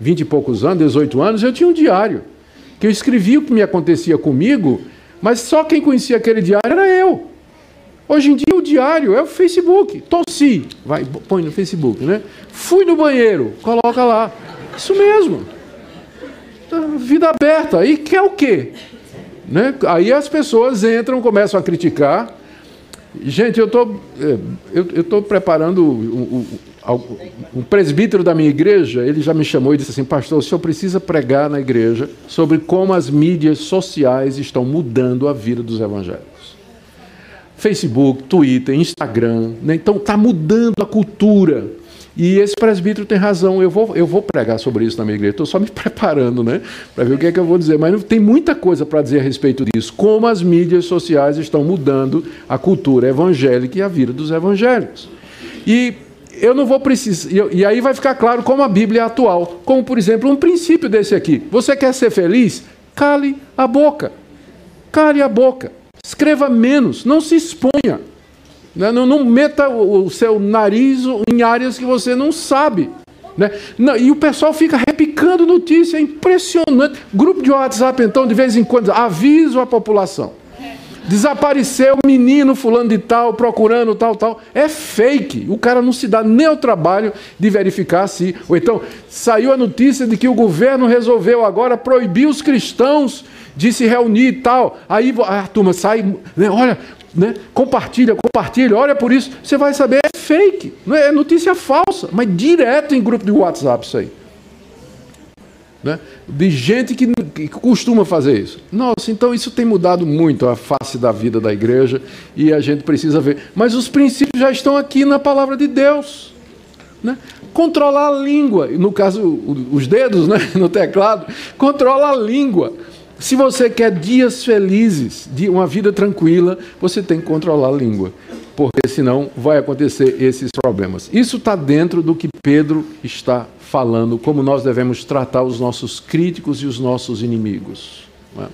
20 e poucos anos, 18 anos, eu tinha um diário. Que eu escrevia o que me acontecia comigo, mas só quem conhecia aquele diário era. Hoje em dia o diário é o Facebook. Tossi, vai, põe no Facebook, né? Fui no banheiro, coloca lá. Isso mesmo. Vida aberta. E quer o quê? Né? Aí as pessoas entram, começam a criticar. Gente, eu tô, é, estou preparando um presbítero da minha igreja, ele já me chamou e disse assim, pastor, o senhor precisa pregar na igreja sobre como as mídias sociais estão mudando a vida dos evangélicos. Facebook, Twitter, Instagram, né? então está mudando a cultura. E esse presbítero tem razão, eu vou, eu vou pregar sobre isso na minha igreja, estou só me preparando né, para ver o que é que eu vou dizer, mas tem muita coisa para dizer a respeito disso, como as mídias sociais estão mudando a cultura evangélica e a vida dos evangélicos. E eu não vou precisar. E aí vai ficar claro como a Bíblia é atual. Como, por exemplo, um princípio desse aqui. Você quer ser feliz? Cale a boca. Cale a boca. Escreva menos. Não se exponha. Né? Não, não meta o seu nariz em áreas que você não sabe. Né? Não, e o pessoal fica repicando notícia, é impressionante. Grupo de WhatsApp, então, de vez em quando, aviso a população. Desapareceu o menino fulano de tal, procurando tal, tal. É fake. O cara não se dá nem o trabalho de verificar se. Ou então, saiu a notícia de que o governo resolveu agora proibir os cristãos de se reunir e tal. Aí a turma sai, né, olha, né, compartilha, compartilha, olha por isso. Você vai saber, é fake. Não é, é notícia falsa, mas direto em grupo de WhatsApp isso aí né? de gente que, que, costuma fazer isso. Nossa, então isso tem mudado muito a face da vida da igreja e a gente precisa ver. Mas os princípios já estão aqui na palavra de Deus. Né? Controlar a língua, no caso, os dedos né, no teclado, controla a língua. Se você quer dias felizes, uma vida tranquila, você tem que controlar a língua porque senão vai acontecer esses problemas. Isso está dentro do que Pedro está falando, como nós devemos tratar os nossos críticos e os nossos inimigos. É?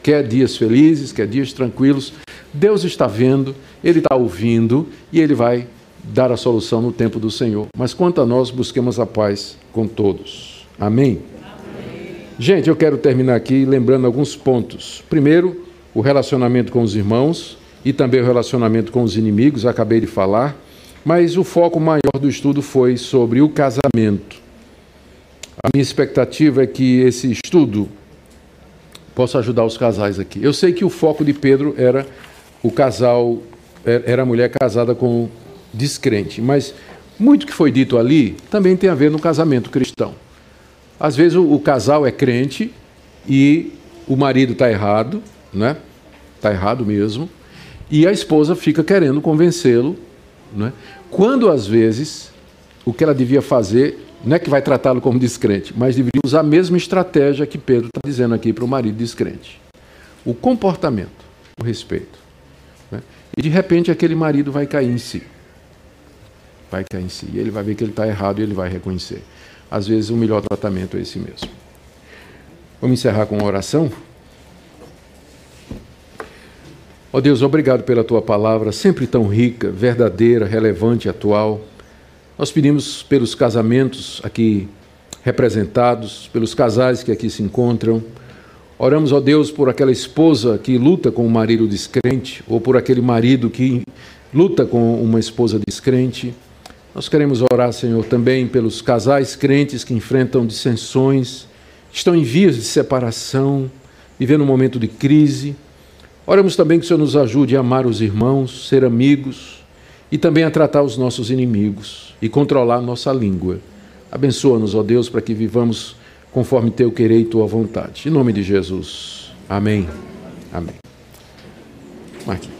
Quer dias felizes, quer dias tranquilos, Deus está vendo, Ele está ouvindo e Ele vai dar a solução no tempo do Senhor. Mas quanto a nós, busquemos a paz com todos. Amém? Amém? Gente, eu quero terminar aqui lembrando alguns pontos. Primeiro, o relacionamento com os irmãos e também o relacionamento com os inimigos, acabei de falar, mas o foco maior do estudo foi sobre o casamento. A minha expectativa é que esse estudo possa ajudar os casais aqui. Eu sei que o foco de Pedro era o casal, era a mulher casada com descrente, mas muito que foi dito ali também tem a ver no casamento cristão. Às vezes o, o casal é crente e o marido está errado, né? Está errado mesmo. E a esposa fica querendo convencê-lo, né? quando às vezes o que ela devia fazer não é que vai tratá-lo como descrente, mas deveria usar a mesma estratégia que Pedro está dizendo aqui para o marido descrente. O comportamento, o respeito. Né? E de repente aquele marido vai cair em si. Vai cair em si. E ele vai ver que ele está errado e ele vai reconhecer. Às vezes o melhor tratamento é esse mesmo. Vamos encerrar com uma oração? Ó oh Deus, obrigado pela tua palavra, sempre tão rica, verdadeira, relevante atual. Nós pedimos pelos casamentos aqui representados, pelos casais que aqui se encontram. Oramos, ó Deus, por aquela esposa que luta com o marido descrente, ou por aquele marido que luta com uma esposa descrente. Nós queremos orar, Senhor, também pelos casais crentes que enfrentam dissensões, estão em vias de separação, vivendo um momento de crise. Oramos também que o Senhor nos ajude a amar os irmãos, ser amigos e também a tratar os nossos inimigos e controlar nossa língua. Abençoa-nos, ó Deus, para que vivamos conforme teu querer e tua vontade. Em nome de Jesus. Amém. Amém. Marquinhos.